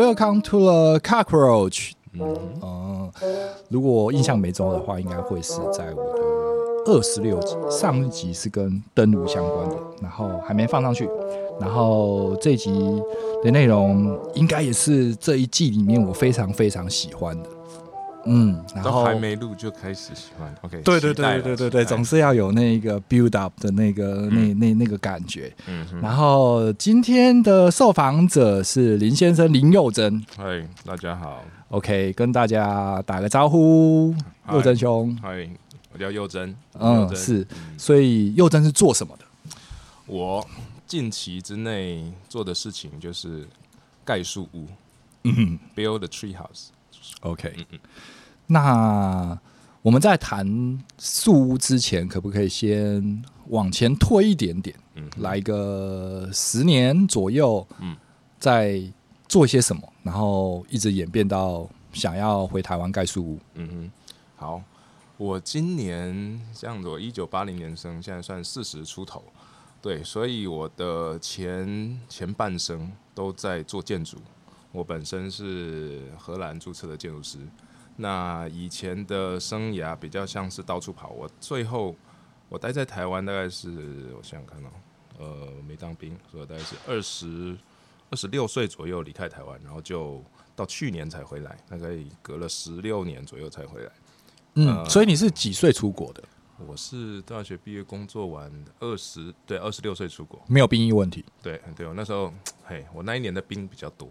Welcome to the Cockroach。嗯，呃，如果印象没错的话，应该会是在我的二十六集，上一集是跟登录相关的，然后还没放上去。然后这一集的内容应该也是这一季里面我非常非常喜欢的。嗯，然后还没录就开始喜欢，OK？对对对对对对对，总是要有那个 build up 的那个、嗯、那那那个感觉。嗯，然后今天的受访者是林先生林佑真。嗨，大家好。OK，跟大家打个招呼，佑真兄。嗨，我叫佑真。嗯，是。所以佑真是做什么的？我近期之内做的事情就是盖树屋。嗯，build a tree house。OK，嗯嗯，那我们在谈树屋之前，可不可以先往前推一点点？嗯，来个十年左右，嗯，在做些什么，然后一直演变到想要回台湾盖树屋。嗯哼，好，我今年这样子，我一九八零年生，现在算四十出头，对，所以我的前前半生都在做建筑。我本身是荷兰注册的建筑师，那以前的生涯比较像是到处跑。我最后我待在台湾大概是我想想看哦，呃，没当兵，所以大概是二十二十六岁左右离开台湾，然后就到去年才回来，大概隔了十六年左右才回来。嗯，呃、所以你是几岁出国的？我是大学毕业工作完二十对二十六岁出国，没有兵役问题。对对，我那时候嘿，我那一年的兵比较多。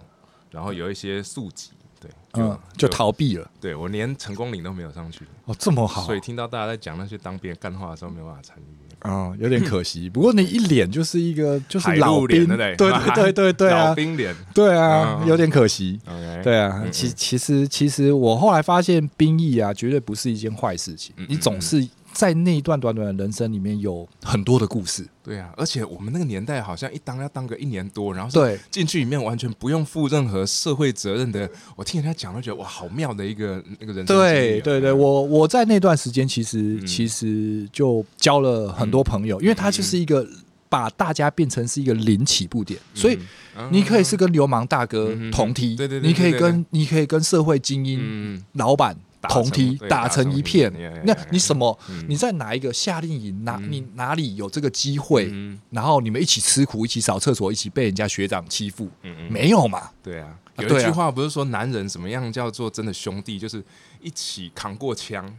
然后有一些宿疾，对，就嗯，就逃避了。对，我连成功岭都没有上去。哦，这么好。所以听到大家在讲那些当兵干话的时候，没有办法参与。啊，有点可惜。不过你一脸就是一个就是老兵，对对对对对啊，老兵脸，对啊，有点可惜。对啊，其其实其实我后来发现兵役啊，绝对不是一件坏事情。你总是。在那一段短短的人生里面，有很多的故事。对啊，而且我们那个年代好像一当要当个一年多，然后对进去里面完全不用负任何社会责任的。我听人家讲，都觉得哇，好妙的一个那个人生。对对对，我我在那段时间其实、嗯、其实就交了很多朋友，嗯、因为他就是一个把大家变成是一个零起步点，嗯、所以你可以是跟流氓大哥同梯，对对对，你可以跟你可以跟社会精英、嗯、老板。同梯打成一片，那你什么？你在哪一个夏令营？哪你哪里有这个机会？然后你们一起吃苦，一起扫厕所，一起被人家学长欺负？没有嘛？对啊，有一句话不是说男人怎么样叫做真的兄弟，就是一起扛过枪。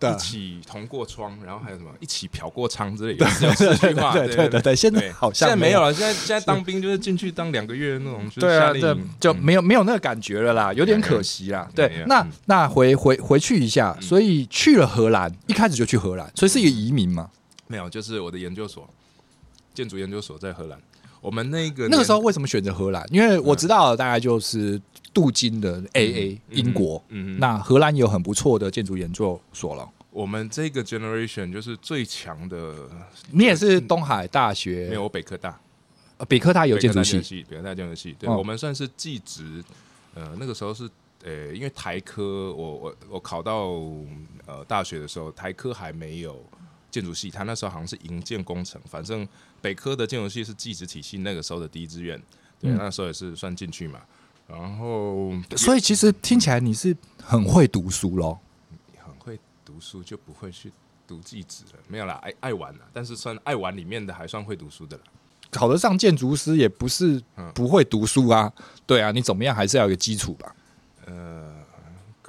一起同过窗，然后还有什么一起嫖过娼之类的这句话。对对对对，现在好像现在没有了。现在现在当兵就是进去当两个月那种，对啊，对，就没有没有那个感觉了啦，有点可惜啦。对，那那回回回去一下，所以去了荷兰，一开始就去荷兰，所以是一个移民嘛？没有，就是我的研究所，建筑研究所在荷兰。我们那个那个时候为什么选择荷兰？因为我知道大概就是。镀金的 AA 英国，嗯，嗯，那荷兰有很不错的建筑研究所了。我们这个 generation 就是最强的。你也是东海大学？没有，我北科大。呃，北科大有建筑系，北科大建筑系。对，我们算是技职。呃，那个时候是，呃，因为台科，我我我考到呃大学的时候，台科还没有建筑系，他那时候好像是营建工程。反正北科的建筑系是技职体系，那个时候的第一志愿。对，那时候也是算进去嘛。然后，所以其实听起来你是很会读书喽，很会读书就不会去读技职了，没有啦，爱爱玩啦，但是算爱玩里面的还算会读书的啦。考得上建筑师也不是不会读书啊，嗯、对啊，你怎么样还是要有个基础吧。呃，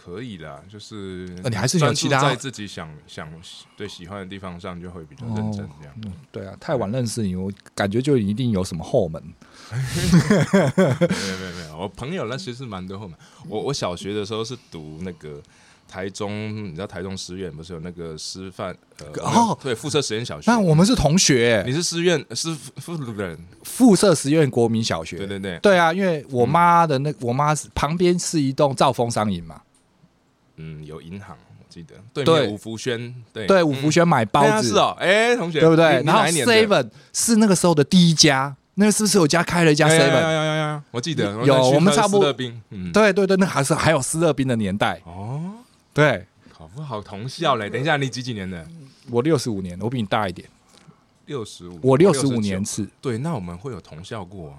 可以啦，就是你还是有其他在自己想想对喜欢的地方上就会比较认真这样。哦嗯、对啊，太晚认识你，我感觉就一定有什么后门。没有没有没有，我朋友那其实蛮多后门。我我小学的时候是读那个台中，你知道台中师院不是有那个师范呃哦对附设实验小学？那我们是同学，你是师院师附人附设实验国民小学？对对对对啊，因为我妈的那我妈是旁边是一栋兆丰商银嘛，嗯，有银行我记得对面五福轩对对五福轩买包子是哦，哎同学对不对？然后 Seven 是那个时候的第一家。那个是不是有家开了一家 seven？有有有有，我记得有。我们差不多。嗯，对对对，那还是还有斯乐冰的年代哦。对，考不好同校嘞。等一下，你几几年的？我六十五年，我比你大一点。六十五，我六十五年次。对，那我们会有同校过。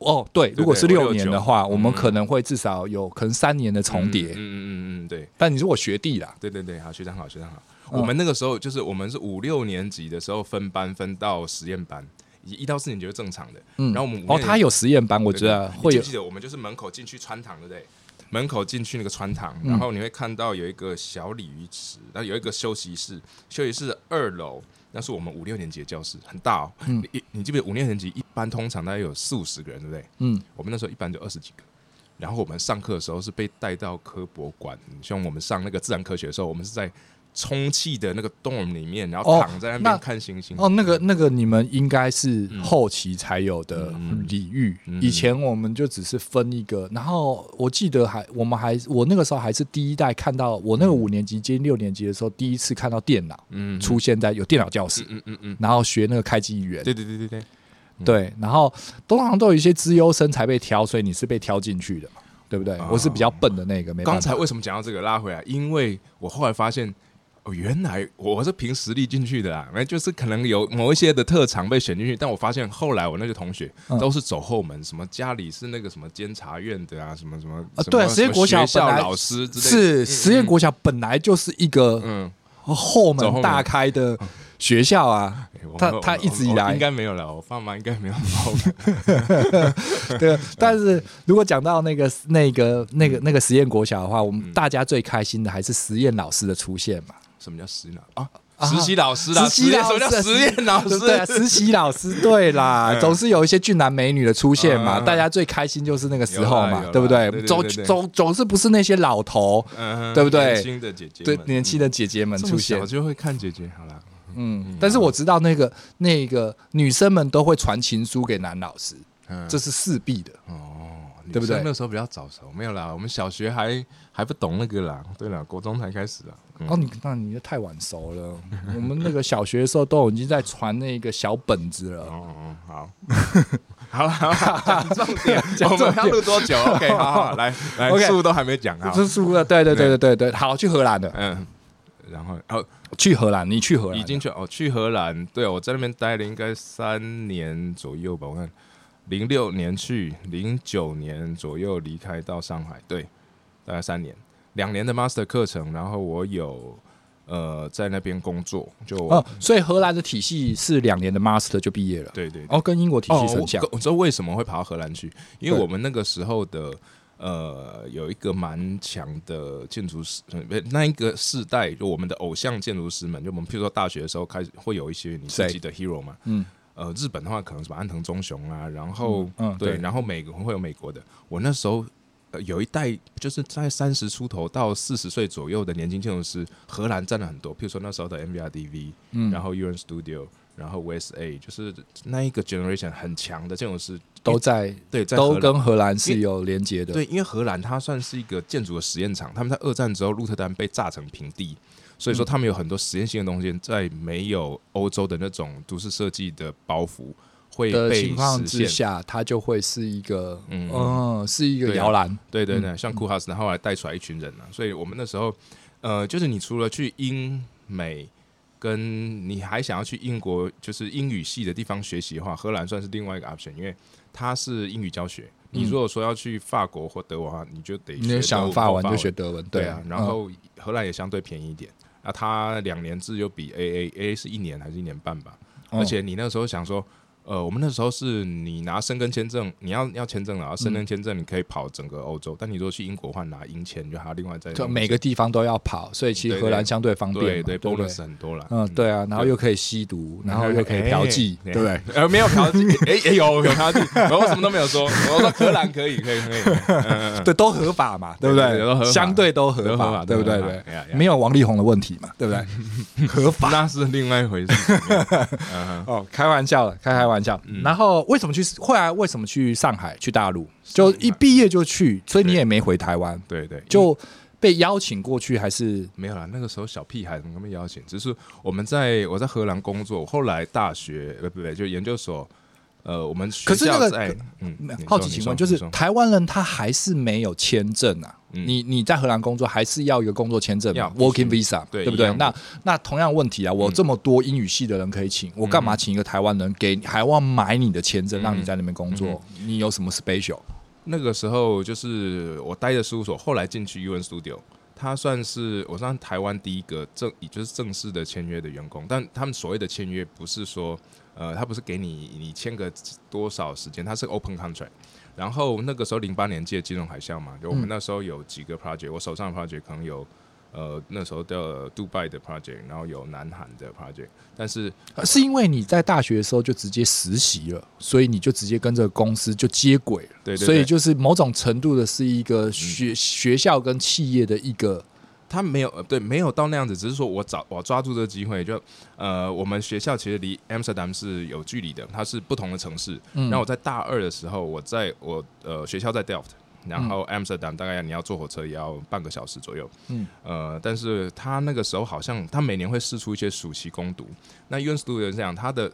哦，对，如果是六年的话，我们可能会至少有可能三年的重叠。嗯嗯嗯嗯，对。但你是我学弟啦，对对对，好，学长好，学长好。我们那个时候就是我们是五六年级的时候分班分到实验班，一到四年级是正常的。嗯，然后我们哦，他有实验班，我觉得会有。记得我们就是门口进去穿堂，对不对？门口进去那个穿堂，然后你会看到有一个小鲤鱼池，然后有一个休息室，休息室二楼那是我们五六年级的教室，很大哦。嗯，你你记不记得五六年级一班通常大概有四五十个人，对不对？嗯，我们那时候一班就二十几个。然后我们上课的时候是被带到科博馆，像我们上那个自然科学的时候，我们是在。充气的那个洞里面，然后躺在那边看星星。哦，那个那个，你们应该是后期才有的礼遇。以前我们就只是分一个，然后我记得还我们还我那个时候还是第一代看到我那个五年级接近六年级的时候，第一次看到电脑嗯出现在有电脑教室。嗯嗯嗯。然后学那个开机语言。对对对对对。对，然后通常都有一些资优生才被挑，所以你是被挑进去的嘛？对不对？我是比较笨的那个。没。刚才为什么讲到这个拉回来？因为我后来发现。哦，原来我是凭实力进去的啦，那就是可能有某一些的特长被选进去，但我发现后来我那些同学都是走后门，什么家里是那个什么监察院的啊，什么什么啊，对，实验国小学校老师之类是实验国小本来就是一个嗯后门大开的学校啊，他他一直以来。应该没有了，我爸妈应该没有后门，对，但是如果讲到那个那个那个那个实验国小的话，我们大家最开心的还是实验老师的出现嘛。什么叫实验啊？实习老师啦，实习什么叫实验老师？对啊，实习老师对啦，总是有一些俊男美女的出现嘛，大家最开心就是那个时候嘛，对不对？总总总是不是那些老头，对不对？年轻的姐姐，对年轻的姐姐们出现，我就会看姐姐。好了，嗯，但是我知道那个那个女生们都会传情书给男老师，这是势必的哦。对不对？那时候比较早熟，没有啦。我们小学还还不懂那个啦。对啦，国中才开始啦。哦，你那你太晚熟了。我们那个小学的时候都已经在传那个小本子了。哦哦，好，好了，讲重点，我们要录多久？OK，好好来来，书都还没讲啊。是书的，对对对对对对。好，去荷兰的，嗯，然后哦，去荷兰，你去荷兰已经去哦，去荷兰。对，我在那边待了应该三年左右吧，我看。零六年去，零九年左右离开到上海，对，大概三年，两年的 master 课程，然后我有呃在那边工作，就哦，所以荷兰的体系是两年的 master 就毕业了，对对，哦，跟英国体系很像。我知道为什么会跑到荷兰去，因为我们那个时候的呃有一个蛮强的建筑师，那一个世代就我们的偶像建筑师们，就我们譬如说大学的时候开始会有一些你自己的 hero 嘛，嗯。呃，日本的话可能什么安藤忠雄啊，然后嗯，对然后美国会有美国的。我那时候呃有一代就是在三十出头到四十岁左右的年轻建筑师，荷兰占了很多。譬如说那时候的 MBRDV，嗯，然后 UN Studio，然后 WSA，就是那一个 generation 很强的建筑师都在对，在都跟荷兰是有连接的。对，因为荷兰它算是一个建筑的实验场，他们在二战之后鹿特丹被炸成平地。所以说，他们有很多实验性的东西，在没有欧洲的那种都市设计的包袱会被情况之下，它就会是一个嗯，嗯，是一个摇篮。对对对，像库哈斯，后来带出来一群人啊。所以我们那时候，呃，就是你除了去英美，跟你还想要去英国，就是英语系的地方学习的话，荷兰算是另外一个 option，因为它是英语教学。你如果说要去法国或德国的话，你就得你想法文就学德文，对啊。然后荷兰也相对便宜一点。那它两年制又比 A A A 是一年还是一年半吧？而且你那个时候想说。呃，我们那时候是你拿申根签证，你要要签证了，然后申根签证你可以跑整个欧洲，但你如果去英国的话，拿英签就还要另外再。就每个地方都要跑，所以其实荷兰相对方便，对对，bonus 很多了。嗯，对啊，然后又可以吸毒，然后又可以嫖妓，对不对？呃，没有嫖妓，哎哎有有嫖妓，我什么都没有说，我说荷兰可以可以可以，对，都合法嘛，对不对？相对都合法，对不对？对，没有王力宏的问题嘛，对不对？合法那是另外一回事。哦，开玩笑的，开开玩笑，然后。为什么去？后来为什么去上海？去大陆？就一毕业就去，所以你也没回台湾。对对，就被邀请过去，还是没有啦。那个时候小屁孩怎么被邀请？只是我们在我在荷兰工作，后来大学呃不对，就研究所。呃，我们可是那个嗯，好奇请问，就是台湾人他还是没有签证啊？嗯、你你在荷兰工作还是要一个工作签证嘛，working visa，对，对不对？那那同样问题啊，我这么多英语系的人可以请，嗯、我干嘛请一个台湾人给台湾买你的签证，让你在那边工作？你有什么 special？那个时候就是我待的事务所，后来进去 UN Studio，他算是我算台湾第一个正，也就是正式的签约的员工。但他们所谓的签约，不是说呃，他不是给你你签个多少时间，他是 open contract。然后那个时候零八年借金融海啸嘛，就我们那时候有几个 project，我手上的 project 可能有。呃，那时候的杜拜的 project，然后有南韩的 project，但是是因为你在大学的时候就直接实习了，所以你就直接跟这个公司就接轨了。对，对，对，所以就是某种程度的是一个学、嗯、学校跟企业的一个，他没有对，没有到那样子，只是说我找我抓住这个机会，就呃，我们学校其实离 Amsterdam 是有距离的，它是不同的城市。嗯，然后我在大二的时候，我在我呃学校在 Delft。然后 Amsterdam 大概你要坐火车也要半个小时左右，嗯，呃，但是他那个时候好像他每年会试出一些暑期攻读。那 UN Studio 是这样，他的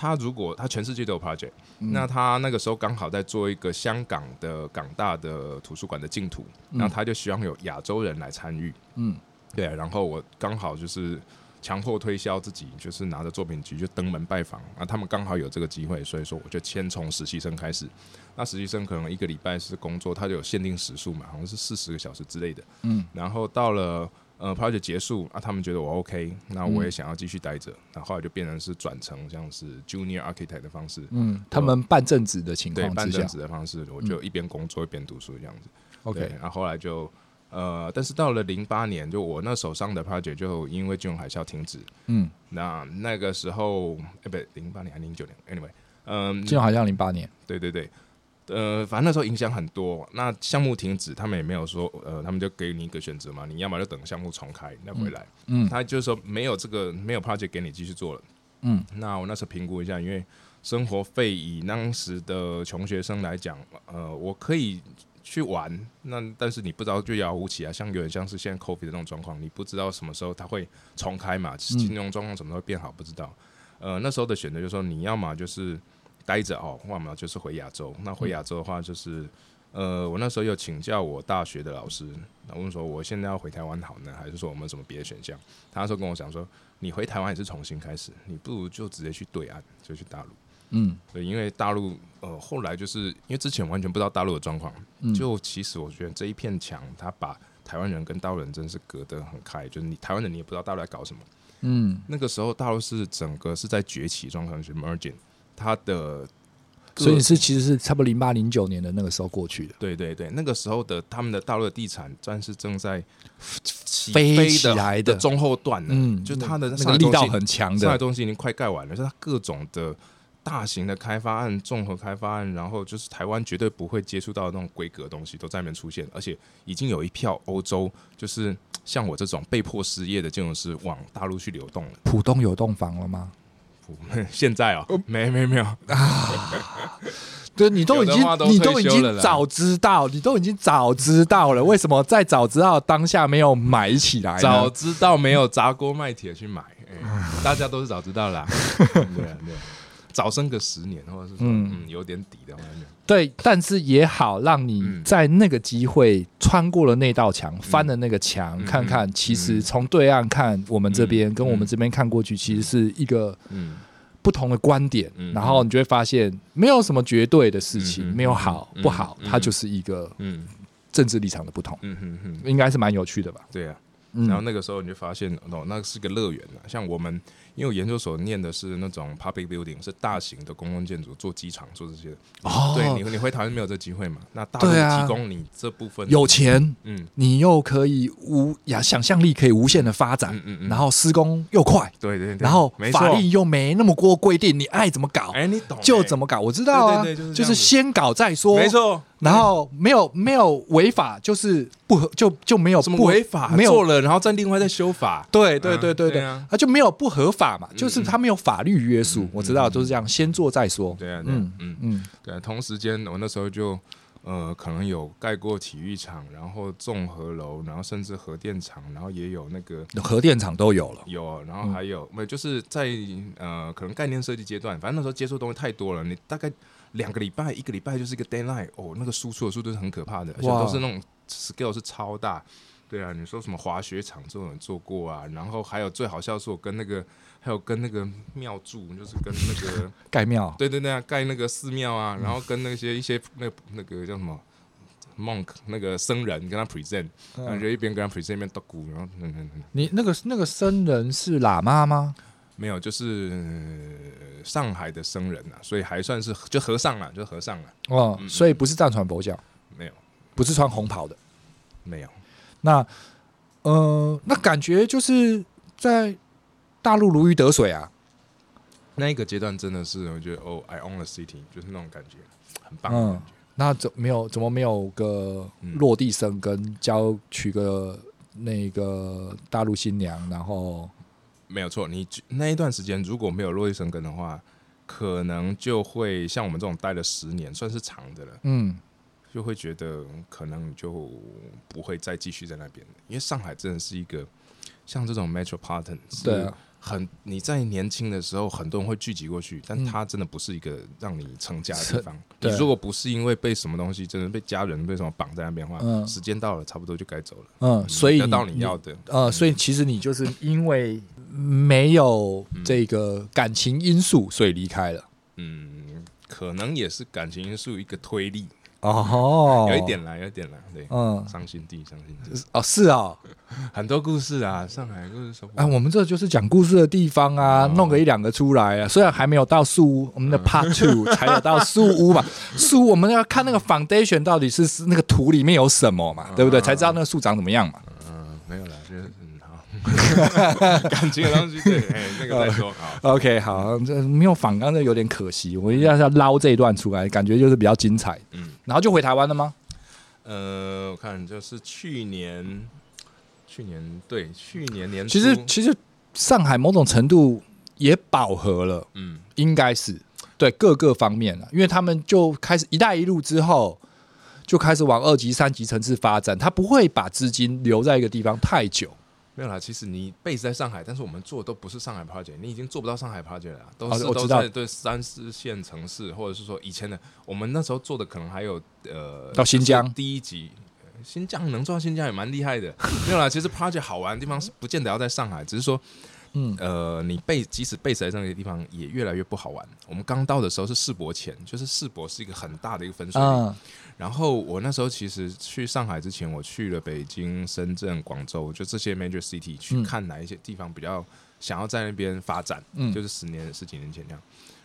他如果他全世界都有 project，嗯，那他那个时候刚好在做一个香港的港大的图书馆的净土，那，嗯，他就希望有亚洲人来参与，嗯，对，然后我刚好就是。强迫推销自己，就是拿着作品集就登门拜访啊。他们刚好有这个机会，所以说我就先从实习生开始。那实习生可能一个礼拜是工作，他就有限定时数嘛，好像是四十个小时之类的。嗯。然后到了呃 project 结束啊，他们觉得我 OK，那我也想要继续待着。那、嗯、后，后来就变成是转成像是 junior architect 的方式。嗯。他们办正职的情况对，办正职的方式，我就一边工作一边读书这样子。OK。然后后来就。呃，但是到了零八年，就我那手上的 project 就因为金融海啸停止。嗯，那那个时候，哎，不，零八年还是零九年？Anyway，嗯，金融海啸零八年。对对对，呃，反正那时候影响很多。那项目停止，他们也没有说，呃，他们就给你一个选择嘛，你要么就等项目重开，再回来。嗯，他就是说没有这个没有 project 给你继续做了。嗯，那我那时候评估一下，因为生活费以当时的穷学生来讲，呃，我可以。去玩，那但是你不知道就遥遥无期啊，像有点像是现在 COVID 的那种状况，你不知道什么时候它会重开嘛，金融状况什么时候会变好不知道。呃，那时候的选择就是说，你要么就是待着哦，要么就是回亚洲。那回亚洲的话，就是呃，我那时候有请教我大学的老师，然后问说我现在要回台湾好呢，还是说我们什么别的选项？他那时候跟我讲说，你回台湾也是重新开始，你不如就直接去对岸，就去大陆。嗯，对，因为大陆呃，后来就是因为之前完全不知道大陆的状况，嗯、就其实我觉得这一片墙，他把台湾人跟大陆人真是隔得很开，就是你台湾人你也不知道大陆在搞什么，嗯，那个时候大陆是整个是在崛起状况，是 merging，它的，所以你是其实是差不多零八零九年的那个时候过去的，对对对，那个时候的他们的大陆的地产战是正在起飞起来的中后段呢，嗯，就它的那个力道很强的，上海东西已经快盖完了，就是它各种的。大型的开发案、综合开发案，然后就是台湾绝对不会接触到的那种规格的东西都在那边出现，而且已经有一票欧洲，就是像我这种被迫失业的建筑师往大陆去流动了。浦东有洞房了吗？现在哦，没没没有啊！对，你都已经都你都已经早知道，你都已经早知道了，为什么在早知道当下没有买起来？早知道没有砸锅卖铁去买，欸，大家都是早知道啦。对啊，对啊。早生个十年，或者是说，嗯，嗯，有点底的话，对，但是也好，让你在那个机会穿过了那道墙，嗯、翻了那个墙，嗯、看看，其实从对岸看我们这边，嗯、跟我们这边看过去，其实是一个嗯。不同的观点。嗯、然后你就会发现，没有什么绝对的事情，嗯、没有好不好，嗯、它就是一个政治立场的不同。嗯嗯嗯，应该是蛮有趣的吧？对啊。然后那个时候你就发现，哦，那是个乐园啊，像我们。因为我研究所念的是那种 public building，是大型的公共建筑，做机场，做这些。哦，对你，你回台湾没有这机会嘛？那大陆提供你这部分，有钱，嗯，你又可以无呀，想象力可以无限的发展，嗯嗯，然后施工又快，对对对，然后法律又没那么多规定，你爱怎么搞，哎，你懂，就怎么搞，我知道啊，就是先搞再说，没错。然后没有没有违法，就是不合就就没有不违法，没有做了，然后再另外再修法。对对对对对，啊就没有不合法嘛，就是他没有法律约束。我知道都是这样，先做再说。对啊，嗯嗯嗯，对。同时间我那时候就呃，可能有盖过体育场，然后综合楼，然后甚至核电厂，然后也有那个核电厂都有了，有。然后还有没有？就是在呃，可能概念设计阶段，反正那时候接触东西太多了，你大概。两个礼拜，一个礼拜就是一个 deadline 哦，那个输出的速度是很可怕的，而且都是那种 scale 是超大。对啊，你说什么滑雪场这种人做过啊？然后还有最好笑是我跟那个，还有跟那个庙祝，就是跟那个 盖庙，对对对啊，盖那个寺庙啊，然后跟那些一些那那个叫什么 monk 那个僧人跟他 present，然后就一边跟他 present 一边打鼓，然后嗯嗯嗯。你那个那个僧人是喇嘛吗？没有，就是上海的僧人啊，所以还算是就和尚了，就和尚了。哦，嗯、所以不是藏传佛教，没有，不是穿红袍的，没有。那，呃，那感觉就是在大陆如鱼得水啊。那一个阶段真的是，我觉得哦，I own the city，就是那种感觉，很棒。嗯，那怎没有？怎么没有个落地生根，交娶个那个大陆新娘？然后没有错，你那一段时间如果没有落地生根的话，可能就会像我们这种待了十年，算是长的了。嗯。就会觉得可能就不会再继续在那边，因为上海真的是一个像这种 metropolitan，对啊，很你在年轻的时候很多人会聚集过去，但它真的不是一个让你成家的地方。你如果不是因为被什么东西，真的被家人被什么绑在那边的话，嗯，时间到了差不多就该走了。嗯，所以得到你要的，呃，所以其实你就是因为没有这个感情因素，所以离开了。嗯，可能也是感情因素一个推力。哦，有一点啦，有一点啦，对，嗯，伤心地，伤心地，哦，是啊，很多故事啊，上海故事什么？啊，我们这就是讲故事的地方啊，弄个一两个出来啊，虽然还没有到树屋，我们的 Part Two 才有到树屋嘛，树屋我们要看那个 Foundation 到底是是那个土里面有什么嘛，对不对？才知道那个树长怎么样嘛。嗯，没有啦，就是。感情的东西，对，哎，那个再说。好，OK，好，这没有反刚，这有点可惜。我一定要要捞这一段出来，感觉就是比较精彩。嗯，然后就回台湾了吗？呃，我看就是去年，去年对，去年年初，其实其实上海某种程度也饱和了。嗯，应该是对各个方面了，因为他们就开始“一带一路”之后，就开始往二级、三级城市发展，他不会把资金留在一个地方太久。没有啦，其实你 base 在上海，但是我们做的都不是上海 project，你已经做不到上海 project 了，都是都在对三四线城市，或者是说以前的，我们那时候做的可能还有呃到新疆第一集，新疆能做到新疆也蛮厉害的。没有啦，其实 project 好玩的地方是不见得要在上海，只是说。嗯，呃，你背即使背在这个地方也越来越不好玩。我们刚到的时候是世博前，就是世博是一个很大的一个分水岭。然后我那时候其实去上海之前，我去了北京、深圳、广州，就这些 major city 去看哪一些地方比较想要在那边发展。嗯，就是十年、十几年前这样。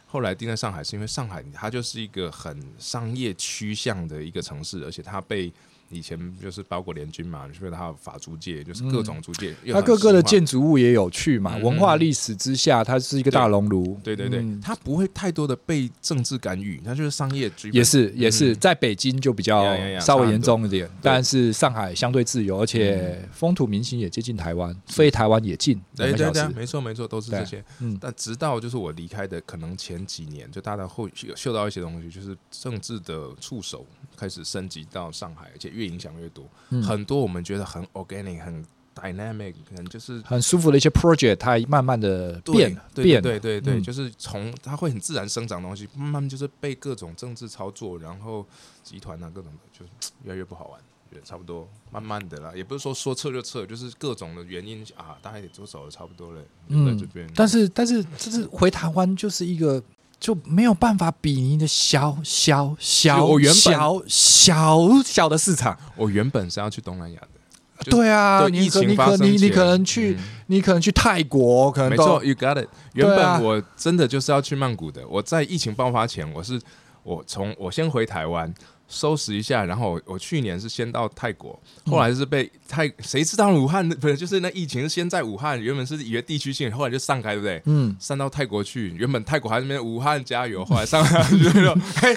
后来定在上海，是因为上海它就是一个很商业趋向的一个城市，而且它被。以前就是包括联军嘛，就是它有法租界，就是各种租界，它各个的建筑物也有趣嘛。文化历史之下，它是一个大熔炉。对对对，它不会太多的被政治干预，它就是商业。也是也是，在北京就比较稍微严重一点，但是上海相对自由，而且风土民情也接近台湾，飞台湾也近。对对对，没错没错，都是这些。嗯，但直到就是我离开的可能前几年，就大家会有嗅到一些东西，就是政治的触手开始升级到上海，而且越越影响越多，嗯、很多我们觉得很 organic、很 dynamic，可能就是很舒服的一些 project，它慢慢的变对变，对对对，嗯、就是从它会很自然生长的东西，慢慢就是被各种政治操作，然后集团啊各种的，就越来越不好玩，觉得差不多，慢慢的啦，也不是说说撤就撤，就是各种的原因啊，大概也都走的差不多了，嗯，在这边，但是但是就是回台湾就是一个。就没有办法比拟的小小小小小小的市场。我原本是要去东南亚的，对啊，你可你可你你可能去，你可能去泰国，可能没错，You got it。原本我真的就是要去曼谷的。我在疫情爆发前，我是我从我先回台湾。收拾一下，然后我去年是先到泰国，后来是被泰，谁知道武汉不是就是那疫情是先在武汉，原本是以为地区性，后来就散开，对不对？嗯，散到泰国去，原本泰国还是那边武汉加油，后来上海 就说，哎，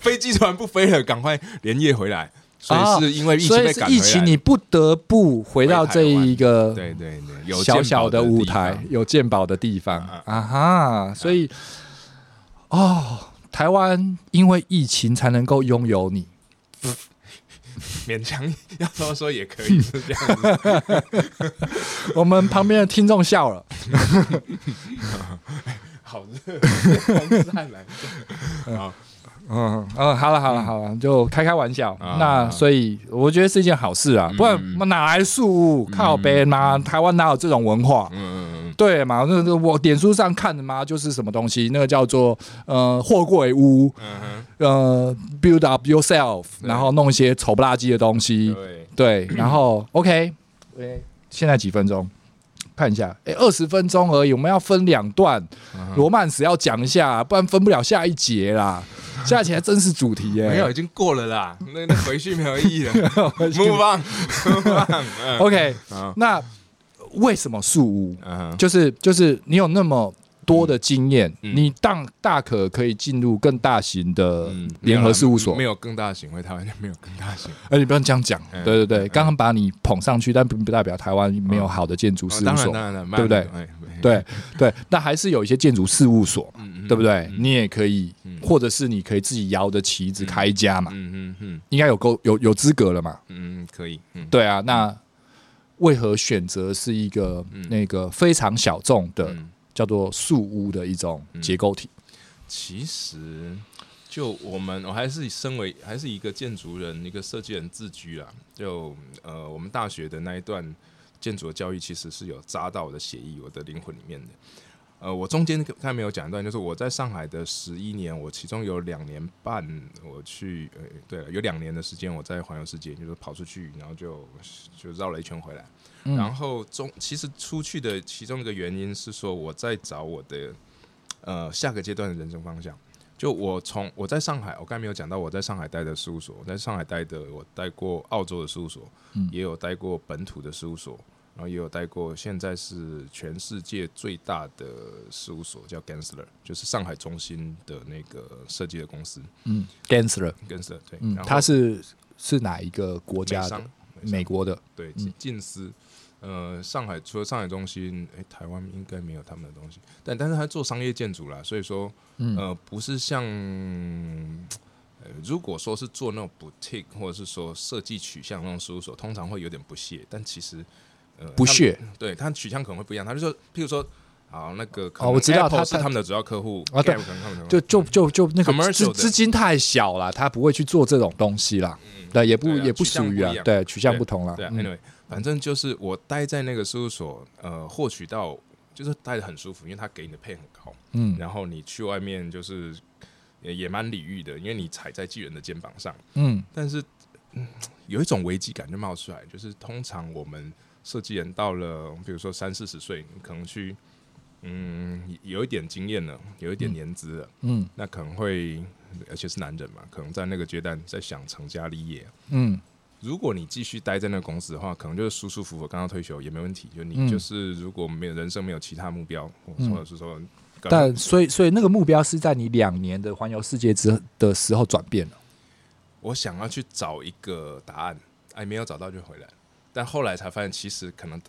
飞机突然不飞了，赶快连夜回来，所以是因为疫情被赶疫情你不得不回到这一个对对对有小小的舞台，有鉴宝的地方。啊哈，所以哦。台湾因为疫情才能够拥有你，勉强要说说也可以是这样子。我们旁边的听众笑了，好热，嗯嗯，好了好了好了，就开开玩笑。那所以我觉得是一件好事啊，不然哪来树屋？靠北嘛，台湾哪有这种文化？嗯嗯嗯，对嘛，那个我脸书上看的嘛，就是什么东西，那个叫做呃货柜屋，呃 build up yourself，然后弄一些丑不拉几的东西，对，然后 OK，哎，现在几分钟？看一下，哎，二十分钟而已，我们要分两段，罗曼史要讲一下，不然分不了下一节啦。下一节还真是主题耶，没有，已经过了啦，那那回去没有意义了。Move on，OK，那为什么树屋？就是就是你有那么。多的经验，你大大可可以进入更大型的联合事务所，没有更大型，因为台湾没有更大型。哎，你不要这样讲，对对对，刚刚把你捧上去，但不不代表台湾没有好的建筑事务所，对不对？对对，那还是有一些建筑事务所，对不对？你也可以，或者是你可以自己摇着旗子开一家嘛，嗯嗯嗯，应该有够有有资格了嘛，嗯，可以，对啊，那为何选择是一个那个非常小众的？叫做树屋的一种结构体。其实，就我们，我还是身为还是一个建筑人，一个设计人自居啊。就呃，我们大学的那一段建筑的教育，其实是有扎到我的血液、我的灵魂里面的。呃，我中间刚才没有讲一段，就是我在上海的十一年，我其中有两年半我去，呃，对了，有两年的时间我在环游世界，就是跑出去，然后就就绕了一圈回来。然后中其实出去的其中一个原因是说，我在找我的呃下个阶段的人生方向。就我从我在上海，我刚才没有讲到我在上海待的事务所，我在上海待的我待过澳洲的事务所，也有待过本土的事务所，然后也有待过现在是全世界最大的事务所叫 Gensler，就是上海中心的那个设计的公司。嗯，Gensler，Gensler 对，嗯，它是是哪一个国家的？美国的，对，近似。呃，上海除了上海中心，诶、欸，台湾应该没有他们的东西，但但是他做商业建筑啦，所以说，呃，不是像，呃，如果说是做那种 boutique 或者是说设计取向那种事务所，通常会有点不屑，但其实，呃，不屑，对他取向可能会不一样，他就说，譬如说，好，那个哦，我知道他是他们的主要客户啊，对，就就就就那个资资金太小了，他不会去做这种东西啦，对，也不也不属于啊，对，取向不同了，对，anyway。反正就是我待在那个事务所，呃，获取到就是待的很舒服，因为他给你的配很高，嗯，然后你去外面就是也也蛮礼遇的，因为你踩在巨人的肩膀上，嗯，但是嗯，有一种危机感就冒出来，就是通常我们设计人到了，比如说三四十岁，你可能去，嗯，有一点经验了，有一点年资了，嗯，那可能会，而且是男人嘛，可能在那个阶段在想成家立业，嗯。如果你继续待在那个公司的话，可能就是舒舒服服刚刚退休也没问题。就你就是如果没有人生没有其他目标，或者是说，但所以所以那个目标是在你两年的环游世界之的时候转变了。我想要去找一个答案，哎，没有找到就回来。但后来才发现，其实可能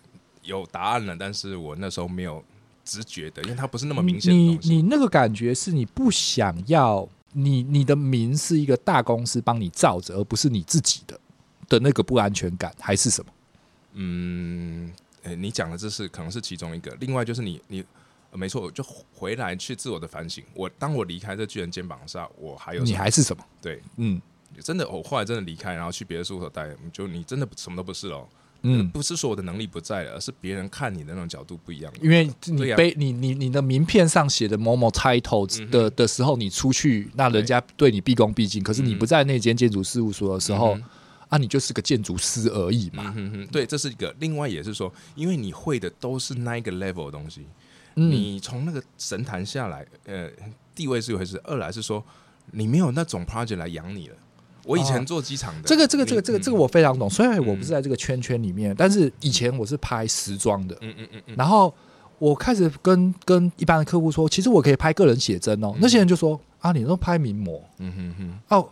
有答案了，但是我那时候没有直觉的，因为它不是那么明显。你你那个感觉是你不想要你你的名是一个大公司帮你罩着，而不是你自己的。的那个不安全感还是什么？嗯，诶，你讲的这是可能是其中一个。另外就是你你，没错，就回来去自我的反省。我当我离开这巨人肩膀上，我还有你还是什么？对，嗯，真的，我后来真的离开，然后去别的事务所待，就你真的什么都不是喽。嗯，不是说我的能力不在了，而是别人看你的那种角度不一样。因为你背你你你的名片上写的某某 title 的的时候，你出去，那人家对你毕恭毕敬。可是你不在那间建筑事务所的时候。啊，你就是个建筑师而已嘛。嗯哼，对，这是一个。另外也是说，因为你会的都是那一个 level 的东西，嗯、你从那个神坛下来，呃，地位是一回事。二来是说，你没有那种 project 来养你了。我以前做机场的，这个、这个、这个、这个、这个我非常懂。虽然我不是在这个圈圈里面，嗯、但是以前我是拍时装的。嗯嗯嗯嗯。然后我开始跟跟一般的客户说，其实我可以拍个人写真哦。嗯、那些人就说啊，你都拍名模。嗯哼哼。哦。那、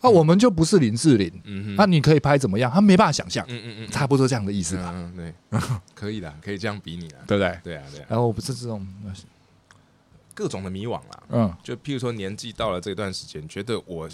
啊、我们就不是林志玲，那、嗯哼啊、你可以拍怎么样？他没办法想象，嗯嗯嗯，差不多这样的意思吧？嗯，对，可以的，可以这样比拟了，对不对？对啊，对啊。然后我不是这种各种的迷惘啦，嗯，就譬如说年纪到了这段时间，觉得我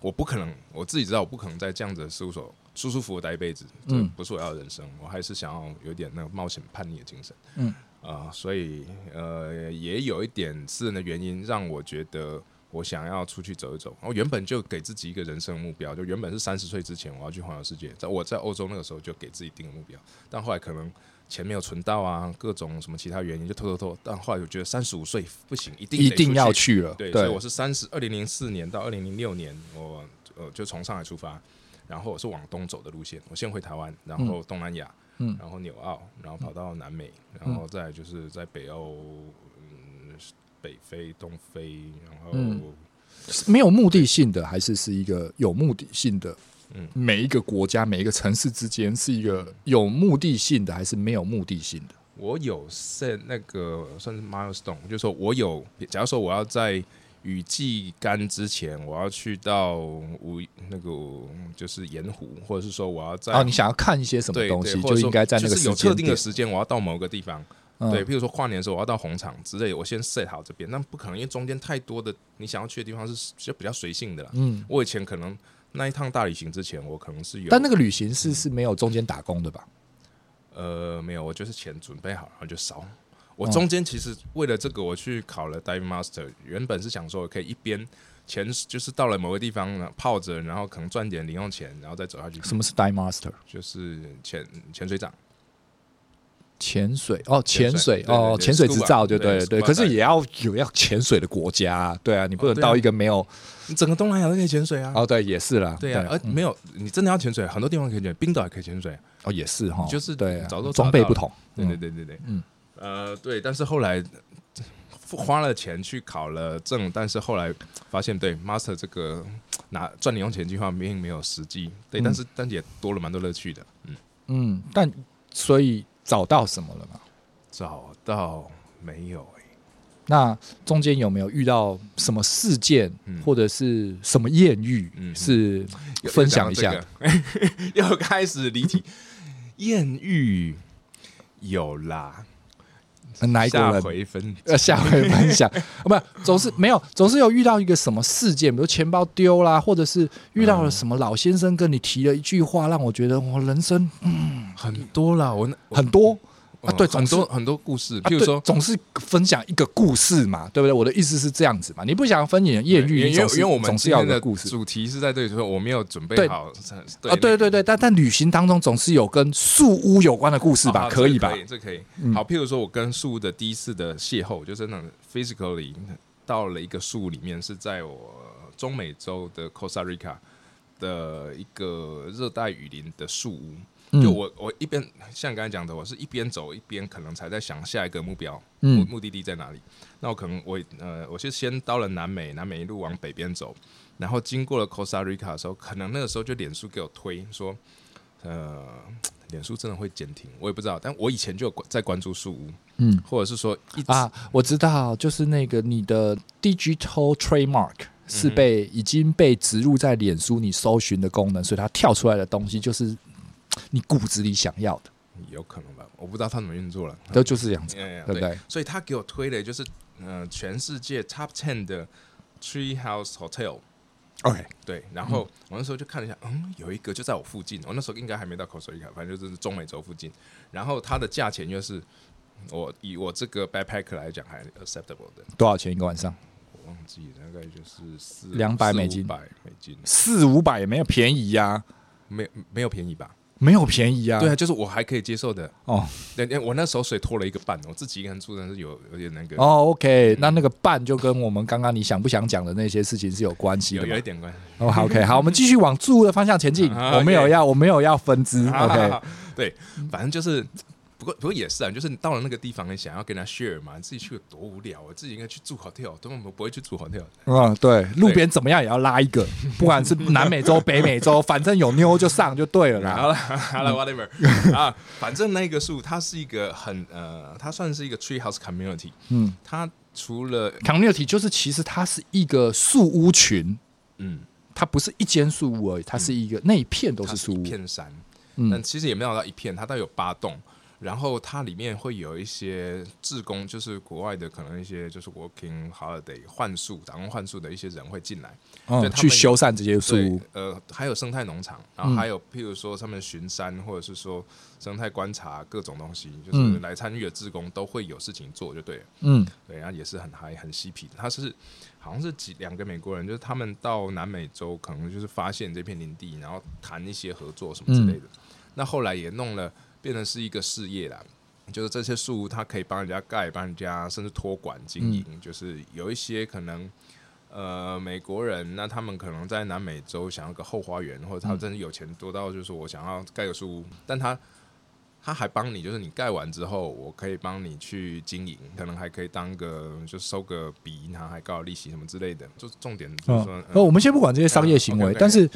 我不可能，我自己知道我不可能在这样子的事务所舒舒服服待一辈子，嗯，不是我要的人生，我还是想要有点那个冒险叛逆的精神，嗯啊、呃，所以呃，也有一点私人的原因让我觉得。我想要出去走一走。我原本就给自己一个人生目标，就原本是三十岁之前我要去环游世界。在我在欧洲那个时候就给自己定个目标，但后来可能钱没有存到啊，各种什么其他原因就拖拖拖。但后来我觉得三十五岁不行，一定一定要去了。对，所以我是三十二零零四年到二零零六年，我呃就从上海出发，然后我是往东走的路线。我先回台湾，然后东南亚，嗯，然后纽澳，然后跑到南美，然后再就是在北欧。北非、东非，然后、嗯、没有目的性的，还是是一个有目的性的？嗯，每一个国家、每一个城市之间是一个有目的性的，还是没有目的性的？我有 set 那个算是 milestone，就是说我有，假如说我要在雨季干之前，我要去到五那个就是盐湖，或者是说我要在哦，你想要看一些什么东西，就应该在那个有特定的时间，我要到某个地方。对，譬如说跨年的时候，我要到红场之类，我先 set 好这边，那不可能，因为中间太多的你想要去的地方是就比较随性的啦。嗯，我以前可能那一趟大旅行之前，我可能是有，但那个旅行是是没有中间打工的吧？呃，没有，我就是钱准备好然后就烧。我中间其实为了这个，我去考了 Dive Master，原本是想说我可以一边潜，就是到了某个地方泡着，然后可能赚点零用钱，然后再走下去。什么是 Dive Master？就是潜潜水长。潜水哦，潜水哦，潜水执照就对对，可是也要有要潜水的国家，对啊，你不能到一个没有，你整个东南亚都可以潜水啊。哦，对，也是啦，对啊，而没有你真的要潜水，很多地方可以潜，冰岛也可以潜水。哦，也是哈，就是对，早都装备不同。对对对对对，嗯，呃，对，但是后来花了钱去考了证，但是后来发现，对 Master 这个拿赚零用钱计划并没有实际，对，但是但也多了蛮多乐趣的，嗯嗯，但所以。找到什么了吗？找到没有、欸？那中间有没有遇到什么事件，嗯、或者是什么艳遇？嗯，是分享一下。又开始离题，艳遇有啦。哪一个人？下回分呃，下回分享。不，总是没有，总是有遇到一个什么事件，比如钱包丢啦，或者是遇到了什么老先生跟你提了一句话，让我觉得我人生嗯很多啦，我很多。啊，对，很多很多故事，譬如说，总是分享一个故事嘛，对不对？我的意思是这样子嘛，你不想分享艳遇，因为因为我们总是要的故事，主题是在这里，说我没有准备好。啊，对对对，但但旅行当中总是有跟树屋有关的故事吧？可以吧？这可以。好，譬如说我跟树屋的第一次的邂逅，就是那种 physically 到了一个树屋里面，是在我中美洲的 Costa Rica 的一个热带雨林的树屋。就我我一边像你刚才讲的，我是一边走一边可能才在想下一个目标，目目的地在哪里？那我可能我呃，我是先到了南美，南美一路往北边走，然后经过了 Costa Rica 的时候，可能那个时候就脸书给我推说，呃，脸书真的会减停，我也不知道，但我以前就在关注树屋，嗯，或者是说啊，我知道，就是那个你的 digital trademark 是被已经被植入在脸书你搜寻的功能，所以它跳出来的东西就是。你骨子里想要的，有可能吧？我不知道他怎么运作了，都就是这样子，对不对？所以他给我推的，就是呃，全世界 Top Ten 的 Tree House Hotel。OK，对。然后我那时候就看了一下，嗯，有一个就在我附近。我那时候应该还没到 Costa Rica，反正就是中美洲附近。然后它的价钱又是我以我这个 backpacker 来讲还 acceptable 的。多少钱一个晚上？我忘记，大概就是四两百美金，百美金，四五百也没有便宜呀，没没有便宜吧？没有便宜啊，对啊，就是我还可以接受的哦。对，我那时候水拖了一个半，我自己一个人住，但是有有点那个。哦，OK，那那个半就跟我们刚刚你想不想讲的那些事情是有关系的，有，有一点关系。哦，OK，好，我们继续往住的方向前进。我没有要，我没有要分支。OK，对，反正就是。不过，不过也是啊，就是你到了那个地方，你想要跟他 share 嘛，你自己去有多无聊啊！自己应该去住 hotel，根本不会去住 hotel。嗯，对，路边怎么样也要拉一个，不管是南美洲、北美洲，反正有妞就上就对了啦。好了，好了，whatever 啊，反正那个树它是一个很呃，它算是一个 tree house community。嗯，它除了 community，就是其实它是一个树屋群。嗯，它不是一间树屋而已，它是一个那一片都是树屋，一片山。但其实也没有到一片，它都有八栋。然后它里面会有一些志工，就是国外的可能一些就是 working holiday 换宿、打工换宿的一些人会进来，嗯，去修缮这些树屋。呃，还有生态农场，然后还有譬如说他们巡山或者是说生态观察各种东西，就是来参与的志工都会有事情做，就对了。嗯，对，然后也是很嗨很嬉皮的。他是好像是几两个美国人，就是他们到南美洲可能就是发现这片林地，然后谈一些合作什么之类的。嗯、那后来也弄了。变成是一个事业啦，就是这些树，它可以帮人家盖，帮人家甚至托管经营。嗯、就是有一些可能，呃，美国人，那他们可能在南美洲想要个后花园，或者他真的有钱多到就是我想要盖个树屋，但他他还帮你，就是你盖完之后，我可以帮你去经营，可能还可以当个就收个比银行还高的利息什么之类的。就重点就是说，我们先不管这些商业行为，但是